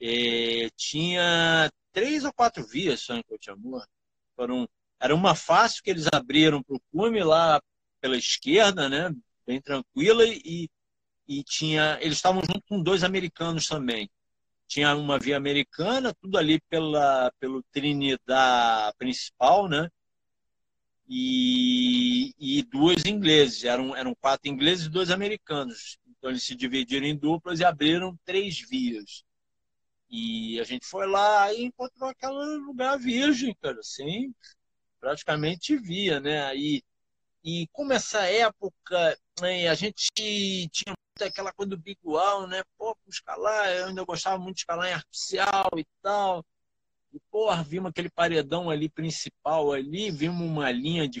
é, tinha três ou quatro vias só em Cotiamor. Foram, era uma fácil que eles abriram para o cume lá pela esquerda, né? Bem tranquila, e, e tinha. Eles estavam junto com dois americanos também. Tinha uma via americana, tudo ali pela, pelo Trinidad principal, né? E, e duas ingleses. Eram, eram quatro ingleses e dois americanos. Então eles se dividiram em duplas e abriram três vias. E a gente foi lá e encontrou aquele lugar virgem, cara, assim, praticamente via, né? Aí, e como essa época né, a gente tinha aquela coisa do bigual, né? Pô, escalar, eu ainda gostava muito de escalar em artificial e tal. E, porra, vimos aquele paredão ali principal ali, vimos uma linha de,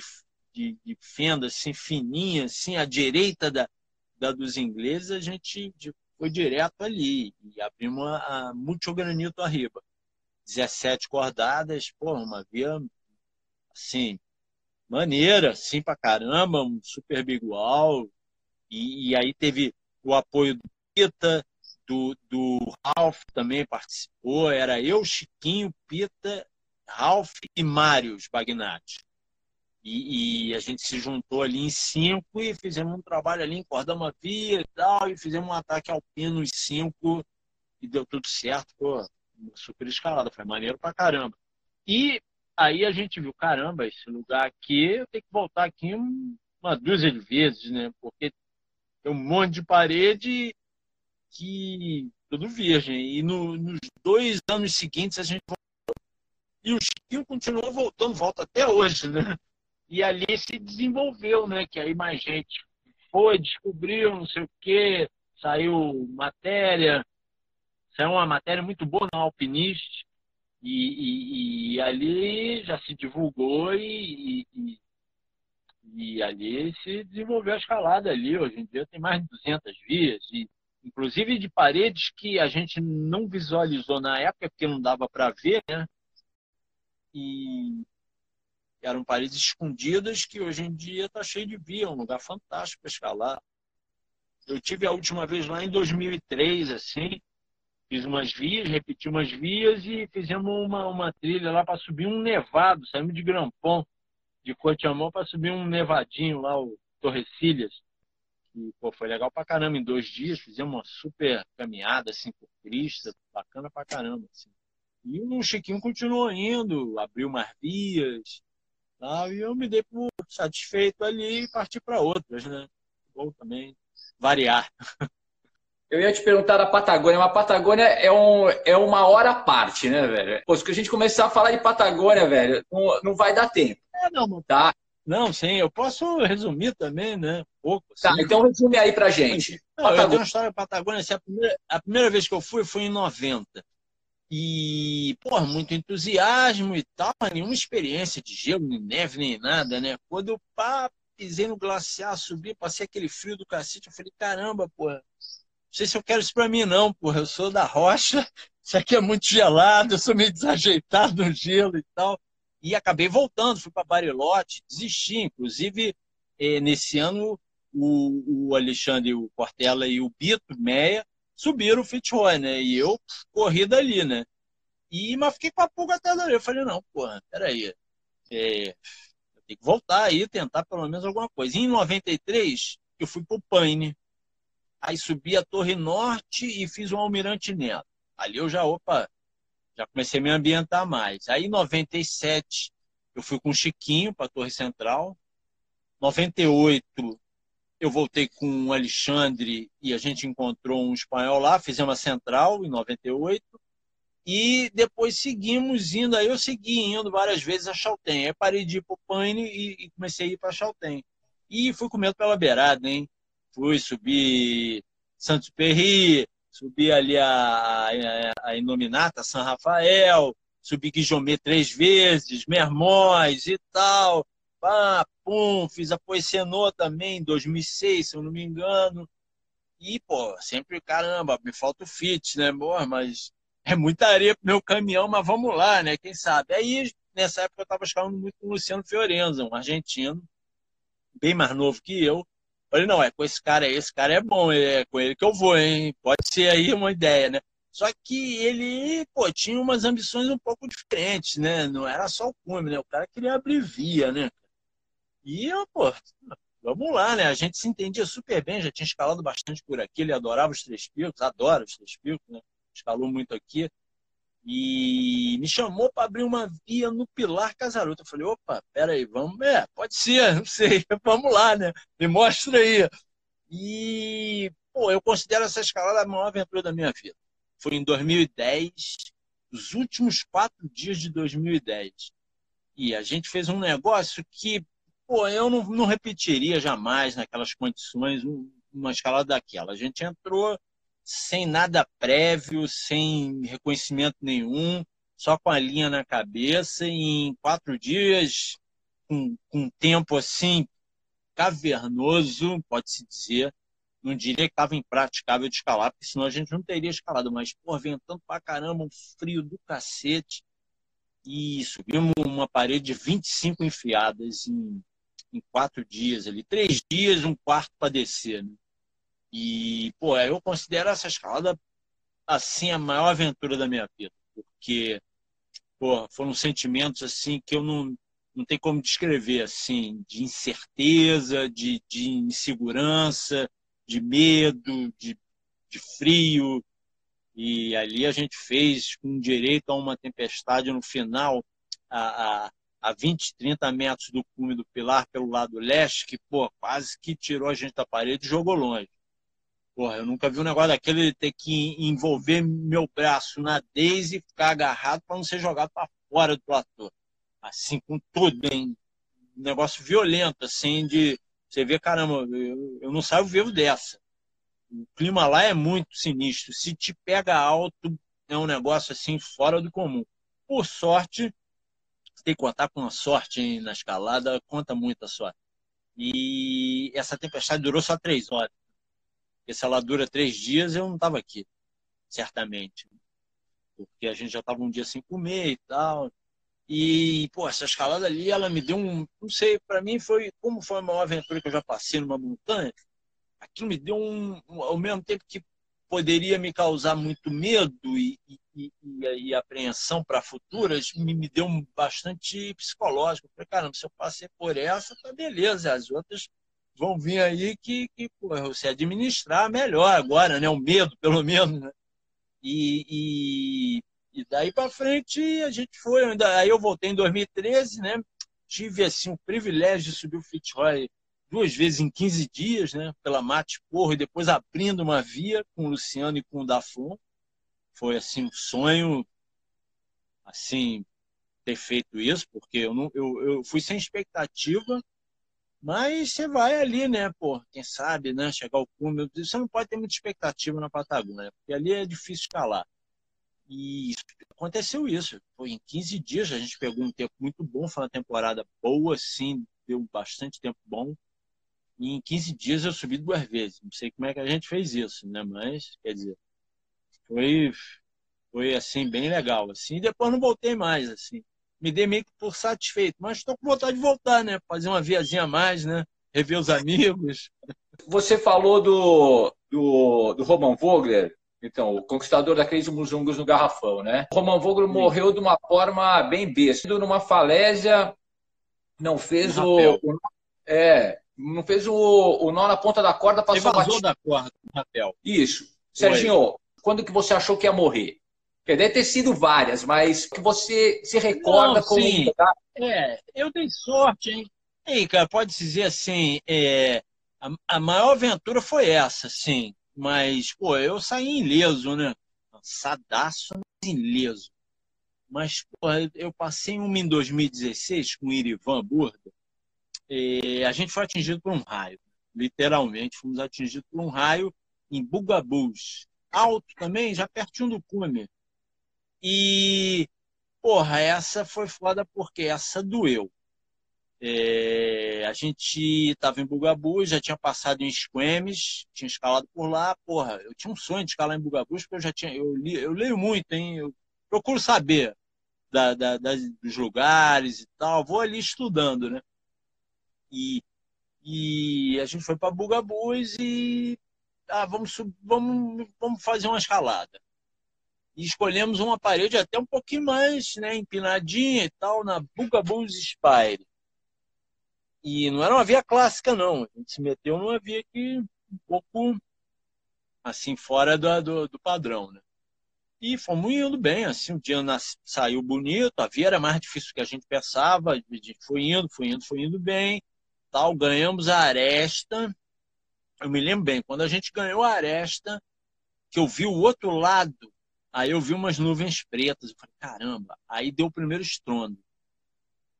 de, de fenda assim, fininha, assim, à direita da, da dos ingleses, a gente foi direto ali e abrimos a, a Multigranito Arriba. 17 cordadas, pô, uma via assim, maneira, assim pra caramba, um super bigual. E, e aí teve o apoio do Pita, do, do Ralph também participou. Era eu, Chiquinho, Pita, Ralph e Mário Bagnati. E, e, a gente se juntou ali em cinco e fizemos um trabalho ali, encordamos a via e tal, e fizemos um ataque alpino em cinco e deu tudo certo, pô, super escalada, foi maneiro pra caramba. E aí a gente viu, caramba, esse lugar aqui, eu tenho que voltar aqui uma dúzia de vezes, né? Porque tem um monte de parede que tudo virgem. E no, nos dois anos seguintes a gente voltou. E o Chiquinho continuou voltando, volta até hoje, né? E ali se desenvolveu, né? Que aí mais gente foi, descobriu, não sei o quê, saiu matéria, saiu uma matéria muito boa no Alpinist, e, e, e ali já se divulgou e, e, e, ali se desenvolveu a escalada ali. Hoje em dia tem mais de 200 vias, e, inclusive de paredes que a gente não visualizou na época, porque não dava para ver, né? E, eram paredes escondidas que hoje em dia está cheio de via, um lugar fantástico para escalar. Eu tive a última vez lá em 2003, assim, fiz umas vias, repeti umas vias e fizemos uma, uma trilha lá para subir um nevado, saímos de Grampon, de Cotiamão, para subir um nevadinho lá, o Torrecilhas. E, pô, foi legal pra caramba, em dois dias fizemos uma super caminhada, assim, por Cristo, bacana pra caramba, assim. E o Chiquinho continuou indo, abriu umas vias, Tal, e eu me dei por satisfeito ali e parti para outras, né? Vou também variar. Eu ia te perguntar da Patagônia, mas a Patagônia é, um, é uma hora à parte, né, velho? Pô, se a gente começar a falar de Patagônia, velho, não, não vai dar tempo. É, não, tá? Não, sim, eu posso resumir também, né? pouco. Tá, então resume aí pra gente. Não, Patagônia. eu tenho uma história da Patagônia. Assim, a, primeira, a primeira vez que eu fui foi em 90. E, pô, muito entusiasmo e tal, mas nenhuma experiência de gelo, nem neve, nem nada, né? Quando eu pá, pisei no glaciar, subi, passei aquele frio do cacete, eu falei, caramba, pô, não sei se eu quero isso pra mim, não, porra. Eu sou da rocha, isso aqui é muito gelado, eu sou meio desajeitado no gelo e tal. E acabei voltando, fui para Barilote, desisti. Inclusive, eh, nesse ano, o, o Alexandre o Cortella e o Bito Meia subiram o Fitzroy, né? E eu corri dali, né? E, mas fiquei com a pulga até dali. Eu falei, não, porra, peraí. É, eu tenho que voltar aí, tentar pelo menos alguma coisa. E em 93, eu fui pro Paine. Aí subi a Torre Norte e fiz um Almirante Neto. Ali eu já, opa, já comecei a me ambientar mais. Aí em 97, eu fui com o Chiquinho para a Torre Central. 98, eu voltei com o Alexandre e a gente encontrou um espanhol lá, fizemos a central em 98 e depois seguimos indo, aí eu segui indo várias vezes a Chaltén. Aí parei de ir para o Paine e, e, comecei a ir para Chaltén. E fui comendo pela beirada, hein? Fui subir Santos Perri, subi ali a, a, a Inominata, São Rafael, subi Guijomé três vezes, Mermóis e tal. Pá, pum, fiz a Poicenô também em 2006, se eu não me engano. E, pô, sempre, caramba, me falta o fit, né, amor? Mas é muita areia pro meu caminhão, mas vamos lá, né? Quem sabe? Aí, nessa época, eu estava escalando muito com o Luciano Fiorenza, um argentino, bem mais novo que eu. Falei, não, é com esse cara aí, esse cara é bom, é com ele que eu vou, hein? Pode ser aí uma ideia, né? Só que ele, pô, tinha umas ambições um pouco diferentes, né? Não era só o cume, né? O cara queria abrir via, né? E eu, pô, vamos lá, né? A gente se entendia super bem, já tinha escalado bastante por aqui, ele adorava os Três Picos, adora os Três Picos, né? Escalou muito aqui. E me chamou para abrir uma via no Pilar Casaroto. Eu falei, opa, peraí, vamos, é, pode ser, não sei, vamos lá, né? Me mostra aí. E, pô, eu considero essa escalada a maior aventura da minha vida. Foi em 2010, os últimos quatro dias de 2010. E a gente fez um negócio que, pô, eu não, não repetiria jamais naquelas condições uma escalada daquela. A gente entrou sem nada prévio, sem reconhecimento nenhum, só com a linha na cabeça, e em quatro dias, com, com um tempo assim cavernoso, pode-se dizer, não diria que estava impraticável de escalar, porque senão a gente não teria escalado, mas, pô, ventando pra caramba, um frio do cacete, e subimos uma parede de 25 enfiadas em, em quatro dias ali, três dias, um quarto para descer, né? E, pô, eu considero essa escalada, assim, a maior aventura da minha vida. Porque, pô, foram sentimentos, assim, que eu não, não tenho como descrever, assim, de incerteza, de, de insegurança, de medo, de, de frio. E ali a gente fez com direito a uma tempestade no final, a, a, a 20, 30 metros do cume do pilar pelo lado leste, que, pô, quase que tirou a gente da parede e jogou longe. Porra, eu nunca vi um negócio daquele ter que envolver meu braço na Daisy e ficar agarrado para não ser jogado para fora do platô. Assim, com tudo, hein? Um negócio violento, assim, de você vê, caramba, eu, eu não saio vivo dessa. O clima lá é muito sinistro. Se te pega alto, é um negócio assim fora do comum. Por sorte, tem que contar com a sorte hein, na escalada, conta muito a sorte. E essa tempestade durou só três horas. Porque se ela dura três dias, eu não estava aqui, certamente. Porque a gente já estava um dia sem comer e tal. E, pô, essa escalada ali, ela me deu um. Não sei, para mim foi. Como foi a maior aventura que eu já passei numa montanha, aquilo me deu um. Ao mesmo tempo que poderia me causar muito medo e, e, e, e apreensão para futuras, me, me deu um bastante psicológico. Eu falei, caramba, se eu passei por essa, tá beleza. As outras vão vir aí que, que pô, você administrar melhor agora, né? O medo, pelo menos, né? E, e, e daí para frente a gente foi. Aí eu voltei em 2013, né? Tive assim o privilégio de subir o Fitzroy duas vezes em 15 dias, né? Pela Mate Porro e depois abrindo uma via com o Luciano e com o Dafon. Foi assim um sonho, assim ter feito isso, porque eu não, eu, eu fui sem expectativa mas você vai ali, né, pô, quem sabe, né, chegar ao cume. Você não pode ter muita expectativa na Patagônia, porque ali é difícil escalar. E aconteceu isso. Foi em 15 dias, a gente pegou um tempo muito bom, foi uma temporada boa, sim, deu bastante tempo bom. E em 15 dias eu subi duas vezes. Não sei como é que a gente fez isso, né, mas, quer dizer, foi, foi assim, bem legal. Assim, e depois não voltei mais, assim me dei meio que por satisfeito. Mas estou com vontade de voltar, né? Fazer uma viazinha a mais, né? Rever os amigos. Você falou do, do, do Roman Vogler, então, o conquistador da crise Muzungus no Garrafão, né? O Roman Vogler Sim. morreu de uma forma bem besta. Numa falésia, não fez o, o, É, não fez o, o nó na ponta da corda, passou Você da corda, rapel. Isso. Serginho, quando que você achou que ia morrer? Deve ter sido várias, mas que você se recorda Não, como. Sim. É, eu dei sorte, hein? Ei, cara, pode dizer assim, é, a, a, maior aventura foi essa, sim. Mas, pô, eu saí ileso, né? Cansadaço, mas ileso. Mas, pô, eu passei uma em 2016 com o Irivan Burda. E a gente foi atingido por um raio. Literalmente, fomos atingidos por um raio em Bugabus. Alto também, já pertinho do cume. E, porra, essa foi foda porque essa doeu. É, a gente estava em Bugabu, já tinha passado em Esquemes, tinha escalado por lá, porra, eu tinha um sonho de escalar em Bugabu, porque eu já tinha, eu, li, eu leio muito, hein, eu procuro saber da, da, dos lugares e tal, vou ali estudando, né? E, e a gente foi para Bugabus e ah, vamos, vamos, vamos fazer uma escalada. E escolhemos uma parede até um pouquinho mais né, empinadinha e tal, na Bugaboo's Spire. E não era uma via clássica, não. A gente se meteu numa via que um pouco assim, fora do, do, do padrão, né? E fomos indo bem, assim, o dia nas... saiu bonito, a via era mais difícil do que a gente pensava, a gente foi indo, foi indo, foi indo bem, tal, ganhamos a aresta, eu me lembro bem, quando a gente ganhou a aresta, que eu vi o outro lado, aí eu vi umas nuvens pretas, eu falei, caramba, aí deu o primeiro estrondo,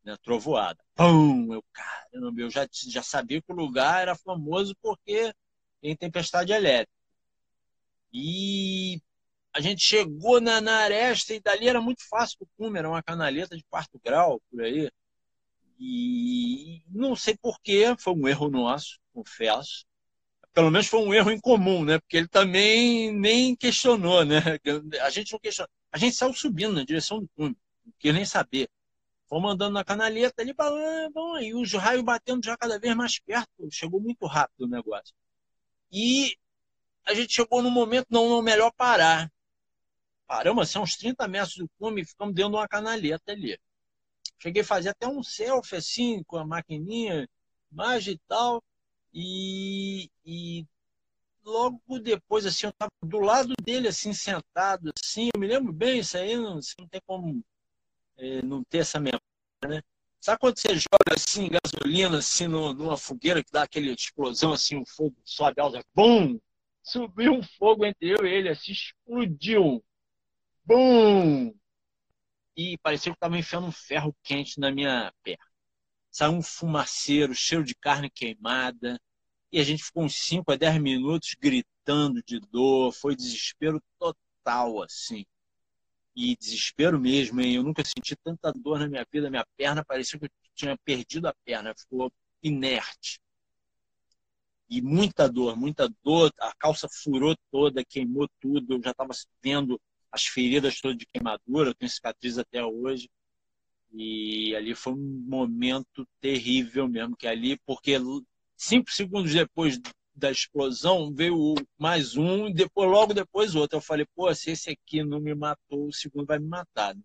né, trovoada, pum, eu, caramba, eu já, já sabia que o lugar era famoso porque tem tempestade elétrica, e a gente chegou na, na aresta e dali era muito fácil o cume, era uma canaleta de quarto grau, por aí. E não sei porquê, foi um erro nosso, confesso. Pelo menos foi um erro incomum, né? Porque ele também nem questionou, né? A gente não questionou. A gente saiu subindo na direção do cume, não queria nem saber. Fomos andando na canaleta ali, bom, e os raios batendo já cada vez mais perto. Chegou muito rápido o negócio. E a gente chegou no momento, não, não, melhor parar. Paramos assim, uns 30 metros do cume ficamos dentro de uma canaleta ali. Cheguei a fazer até um selfie assim, com a maquininha, imagem e tal. E, e logo depois, assim, eu estava do lado dele, assim, sentado, assim, eu me lembro bem, isso aí não, não tem como é, não ter essa memória, né? Sabe quando você joga assim, gasolina, assim, numa fogueira que dá aquela explosão, assim, o fogo sobe alto, bum! Subiu um fogo entre eu e ele, assim, explodiu. Bum! E parecia que estava enfiando um ferro quente na minha perna. Saiu um fumaceiro, cheiro de carne queimada. E a gente ficou uns 5 a 10 minutos gritando de dor. Foi desespero total, assim. E desespero mesmo, hein? Eu nunca senti tanta dor na minha vida. Minha perna parecia que eu tinha perdido a perna. Ficou inerte e muita dor, muita dor. A calça furou toda, queimou tudo. Eu já estava vendo as feridas todas de queimadura, eu tenho cicatriz até hoje. E ali foi um momento terrível mesmo, que ali, porque cinco segundos depois da explosão veio mais um e depois, logo depois outro. Eu falei, pô, se esse aqui não me matou, o segundo vai me matar.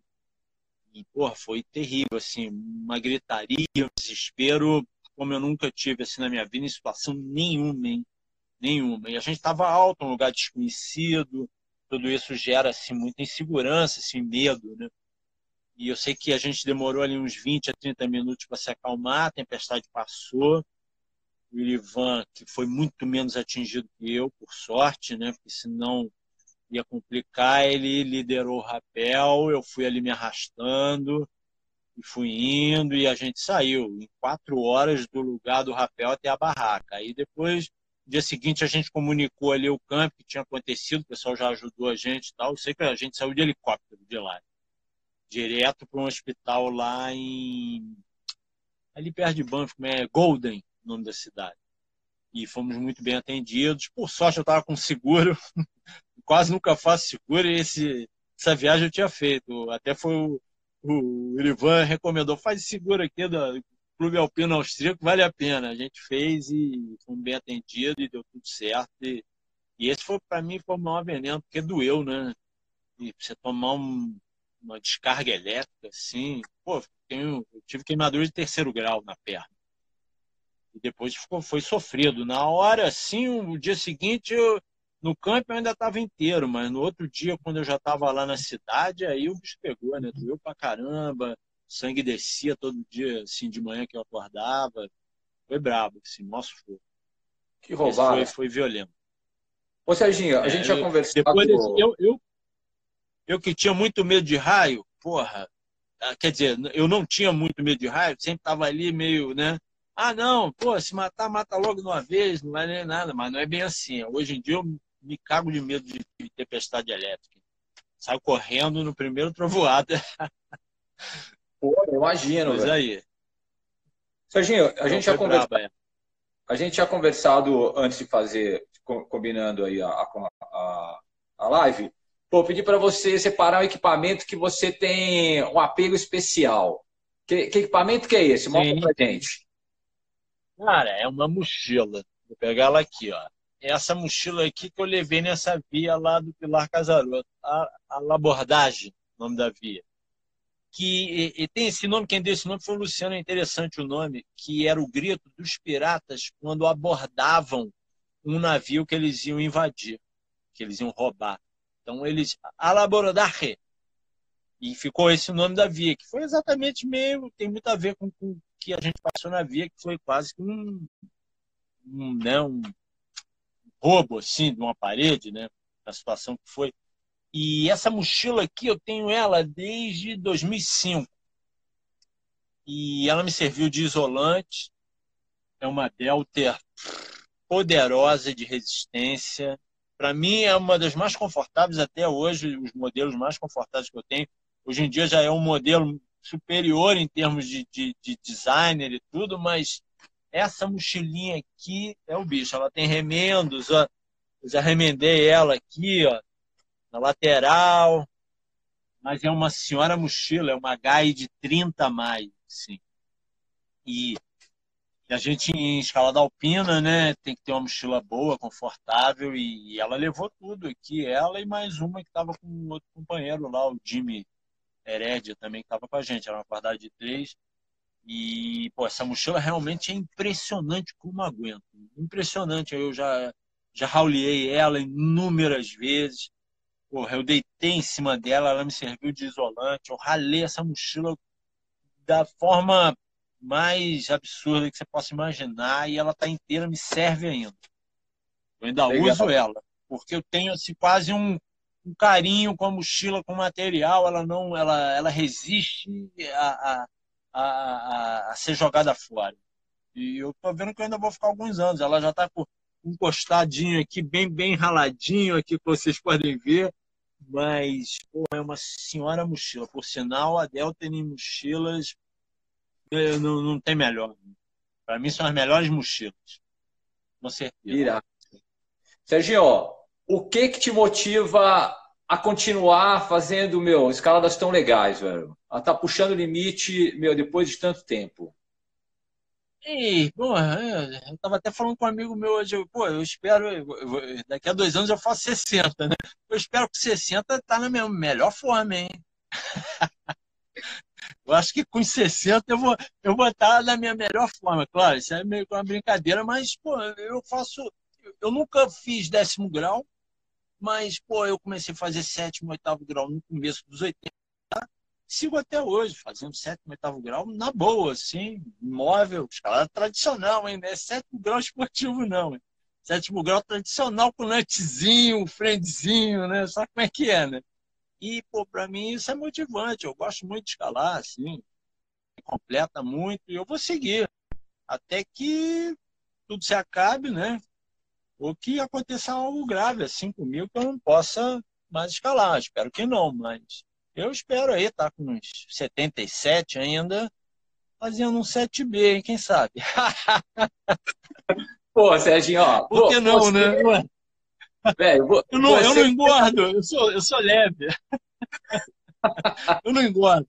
E, porra, foi terrível, assim, uma gritaria, um desespero como eu nunca tive assim na minha vida, em situação nenhuma, hein? nenhuma. E a gente estava alto, um lugar desconhecido, tudo isso gera assim muita insegurança, assim, medo, né? E eu sei que a gente demorou ali uns 20 a 30 minutos para se acalmar, a tempestade passou. O Ivan, que foi muito menos atingido que eu, por sorte, né? Porque senão ia complicar, ele liderou o rapel, eu fui ali me arrastando e fui indo e a gente saiu em quatro horas do lugar do rapel até a barraca. Aí depois, no dia seguinte, a gente comunicou ali o campo que tinha acontecido, o pessoal já ajudou a gente e tal. Eu sei que a gente saiu de helicóptero de lá, direto para um hospital lá em. ali perto de Banff, como é Golden, o nome da cidade. E fomos muito bem atendidos. Por sorte, eu estava com seguro, quase nunca faço seguro, e esse, essa viagem eu tinha feito. Até foi o o Ivan recomendou, faz seguro aqui do Clube Alpino Austríaco, vale a pena. A gente fez e fomos bem atendidos e deu tudo certo. E, e esse foi para mim foi o maior veneno, porque doeu, né? E você tomar um, uma descarga elétrica, assim, pô, tenho, eu tive queimadura de terceiro grau na perna. E depois ficou, foi sofrido. Na hora, assim, o dia seguinte, eu, no campo eu ainda estava inteiro, mas no outro dia, quando eu já estava lá na cidade, aí o bicho pegou, né? Doeu pra caramba, sangue descia todo dia, assim, de manhã que eu acordava. Foi brabo, assim, nosso fogo. Que roubado. Foi, foi violento. Ô, Serginho, a é, gente já conversou. Depois eu, eu, eu que tinha muito medo de raio, porra, ah, quer dizer, eu não tinha muito medo de raio, sempre estava ali meio, né? Ah, não, pô, se matar, mata logo de uma vez, não vai nem nada, mas não é bem assim. Hoje em dia eu me cago de medo de, de tempestade elétrica. Saio correndo no primeiro trovoada. Pô, imagino. Mas aí. Serginho, a gente, já conversa... é. a gente já conversado antes de fazer, combinando aí a, a, a live. Pô, pedi para você separar um equipamento que você tem um apego especial. Que, que equipamento que é esse? Mostra pra gente. Cara, é uma mochila. Vou pegar ela aqui, ó essa mochila aqui que eu levei nessa via lá do Pilar Casaroto, a, a Labordagem, nome da via. Que e, e tem esse nome, quem deu esse nome foi o Luciano, é interessante o nome, que era o grito dos piratas quando abordavam um navio que eles iam invadir, que eles iam roubar. Então eles, a Labordagem, e ficou esse o nome da via, que foi exatamente meio, tem muito a ver com, o que a gente passou na via, que foi quase que um, um, né, um roubo assim de uma parede, né? A situação que foi. E essa mochila aqui eu tenho ela desde 2005. E ela me serviu de isolante. É uma Delta poderosa de resistência. Para mim é uma das mais confortáveis até hoje, os modelos mais confortáveis que eu tenho. Hoje em dia já é um modelo superior em termos de, de, de designer e tudo, mas essa mochilinha aqui é o bicho. Ela tem remendos, ó. Eu já remendei ela aqui, ó, na lateral. Mas é uma senhora mochila, é uma GAI de 30 mais, sim. E a gente em escalada alpina, né, tem que ter uma mochila boa, confortável, e ela levou tudo aqui, ela e mais uma que estava com outro companheiro lá, o Jimmy Heredia também que estava com a gente, era uma quadrada de três. E, pô, essa mochila realmente é impressionante como aguenta. Impressionante. Eu já, já rauliei ela inúmeras vezes. Porra, eu deitei em cima dela, ela me serviu de isolante. Eu ralei essa mochila da forma mais absurda que você possa imaginar e ela está inteira, me serve ainda. Eu ainda Legal. uso ela, porque eu tenho assim, quase um, um carinho com a mochila, com o material, ela não, ela, ela resiste a, a a, a, ser jogada fora. E eu tô vendo que eu ainda vou ficar alguns anos. Ela já está encostadinho aqui, bem, bem raladinho aqui, que vocês podem ver. Mas pô, é uma senhora mochila. Por sinal, a Delta em mochilas não, não tem melhor. Para mim são as melhores mochilas. Com certeza. Irá. Serginho, o que que te motiva a continuar fazendo, meu, escaladas tão legais, velho? A tá puxando o limite, meu, depois de tanto tempo. E, pô, eu tava até falando com um amigo meu hoje, pô, eu espero, daqui a dois anos eu faço 60, né? Eu espero que 60 tá na minha melhor forma, hein? Eu acho que com 60 eu vou, eu vou estar na minha melhor forma. Claro, isso é meio que uma brincadeira, mas, pô, eu faço. Eu nunca fiz décimo grau, mas, pô, eu comecei a fazer sétimo, oitavo grau no começo dos 80. Sigo até hoje, fazendo sétimo, oitavo grau, na boa, assim, imóvel, escalada tradicional, hein? Não é sétimo grau esportivo, não. Hein? Sétimo grau tradicional com lantezinho, friendzinho, né? Sabe como é que é, né? E, pô, pra mim isso é motivante. Eu gosto muito de escalar, assim, completa muito, e eu vou seguir. Até que tudo se acabe, né? ou que aconteça algo grave assim comigo que eu não possa mais escalar. Espero que não, mas eu espero aí estar tá com uns 77 ainda, fazendo um 7B, hein? quem sabe? Pô, Serginho, ó. Por que não, você... né? Velho, vou... eu, não, você... eu não engordo, eu sou, eu sou leve. eu não engordo.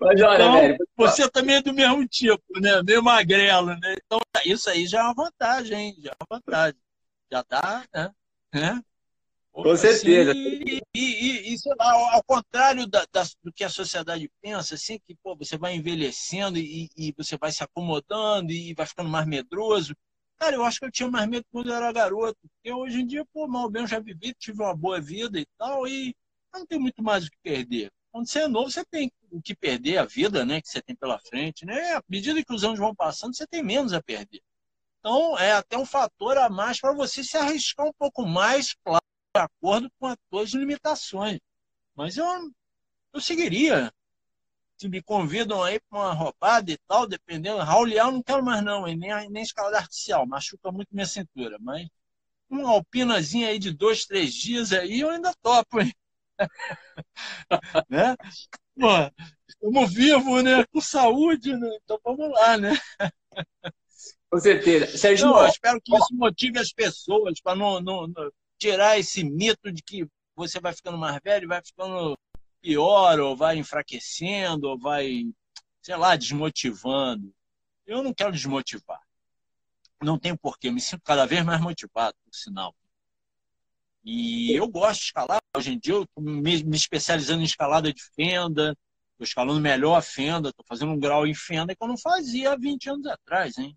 Mas olha, então, velho, você também é do mesmo tipo, né? Meio magrelo, né? Então, isso aí já é uma vantagem, hein? Já é uma vantagem já está, né? né? Com assim, certeza. E, e, e, sei lá, ao contrário da, da, do que a sociedade pensa, assim, que pô, você vai envelhecendo e, e, você vai se acomodando e vai ficando mais medroso. Cara, eu acho que eu tinha mais medo quando eu era garoto. Porque hoje em dia, pô, mal bem eu já vivi, tive uma boa vida e tal, e não tem muito mais o que perder. Quando você é novo, você tem o que perder, a vida né, que você tem pela frente. Né? À medida que os anos vão passando, você tem menos a perder. Então, é até um fator a mais para você se arriscar um pouco mais, claro, de acordo com as suas limitações. Mas eu, eu seguiria. Me convidam aí para uma roubada e tal, dependendo. Raulear eu não quero mais, não, nem, nem escalada artificial, machuca muito minha cintura. Mas uma alpinazinha aí de dois, três dias aí, eu ainda topo, hein? né? Pô, estamos vivos, né? Com saúde, né? Então vamos lá, né? Com certeza. Sérgio, não, eu espero que isso motive as pessoas para não, não, não, tirar esse mito de que você vai ficando mais velho, vai ficando pior, ou vai enfraquecendo, ou vai, sei lá, desmotivando. Eu não quero desmotivar. não tem porquê, me sinto cada vez mais motivado, por sinal. E eu gosto de escalar. Hoje em dia eu estou me, me, especializando em escalada de fenda, estou escalando melhor a fenda, estou fazendo um grau em fenda que eu não fazia há 20 anos atrás, hein?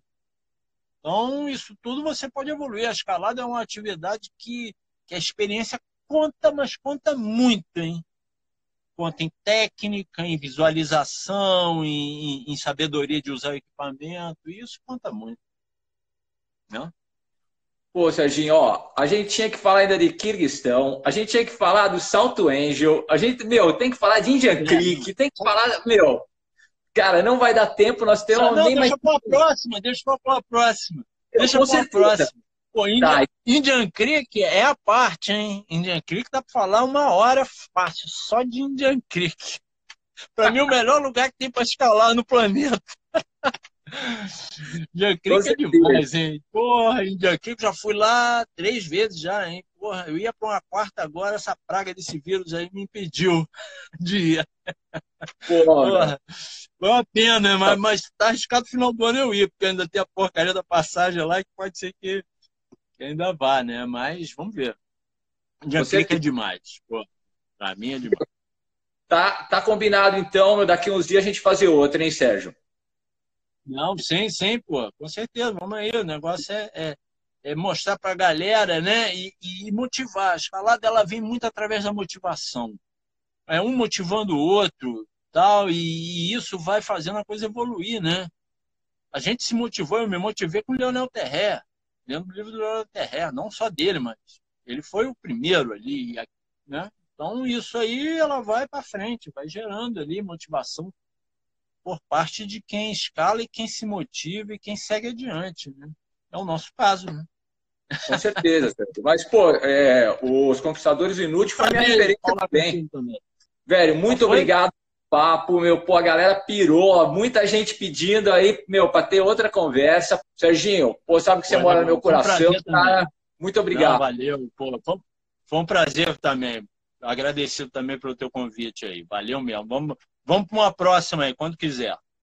Então, isso tudo você pode evoluir. A escalada é uma atividade que, que a experiência conta, mas conta muito, hein? Conta em técnica, em visualização, em, em sabedoria de usar o equipamento, isso conta muito. Né? Pô, Serginho, ó, a gente tinha que falar ainda de Kirguistão, a gente tinha que falar do Salto Angel, a gente, meu, tem que falar de Indian Creek, tem que falar, meu, cara, não vai dar tempo, nós temos não, nem deixa mais... para a próxima, deixa para a próxima, deixa para a próxima. Pô, Indian, tá. Indian Creek é a parte, hein? Indian Creek dá para falar uma hora fácil, só de Indian Creek. Para mim, o melhor lugar que tem para escalar no planeta. Indian Creek é demais, hein? Porra, Indian Creek já fui lá três vezes já, hein? Porra, eu ia para uma quarta agora, essa praga desse vírus aí me impediu de ir. Porra, foi uma pena, mas, mas tá arriscado no final do ano eu ir, porque ainda tem a porcaria da passagem lá que pode ser que, que ainda vá, né? Mas vamos ver. Indian Você é demais. Pô, pra mim é demais. Tá, tá combinado então, daqui uns dias a gente fazer outra, hein, Sérgio? Não, sim, sim, pô, com certeza. Vamos aí, o negócio é, é, é mostrar para a galera, né? E, e, motivar. A escalada ela vem muito através da motivação. É um motivando o outro, tal, e, e isso vai fazendo a coisa evoluir, né? A gente se motivou, eu me motivei com o Leonel Terré, dentro do livro do Leonel Terré, não só dele, mas ele foi o primeiro ali, né? Então isso aí ela vai para frente, vai gerando ali motivação por parte de quem escala e quem se motiva e quem segue adiante. Né? É o nosso caso. Né? Com certeza, mas, pô, é, os Conquistadores Inúteis foi minha referência também. também. Velho, muito obrigado papo, meu, pô, a galera pirou, muita gente pedindo aí, meu, para ter outra conversa. Serginho, pô, sabe que você pô, mora no meu coração, um cara. Muito obrigado. Não, valeu, pô, foi um prazer também. Agradecido também pelo teu convite aí. Valeu mesmo. Vamos, Vamos para uma próxima aí, quando quiser.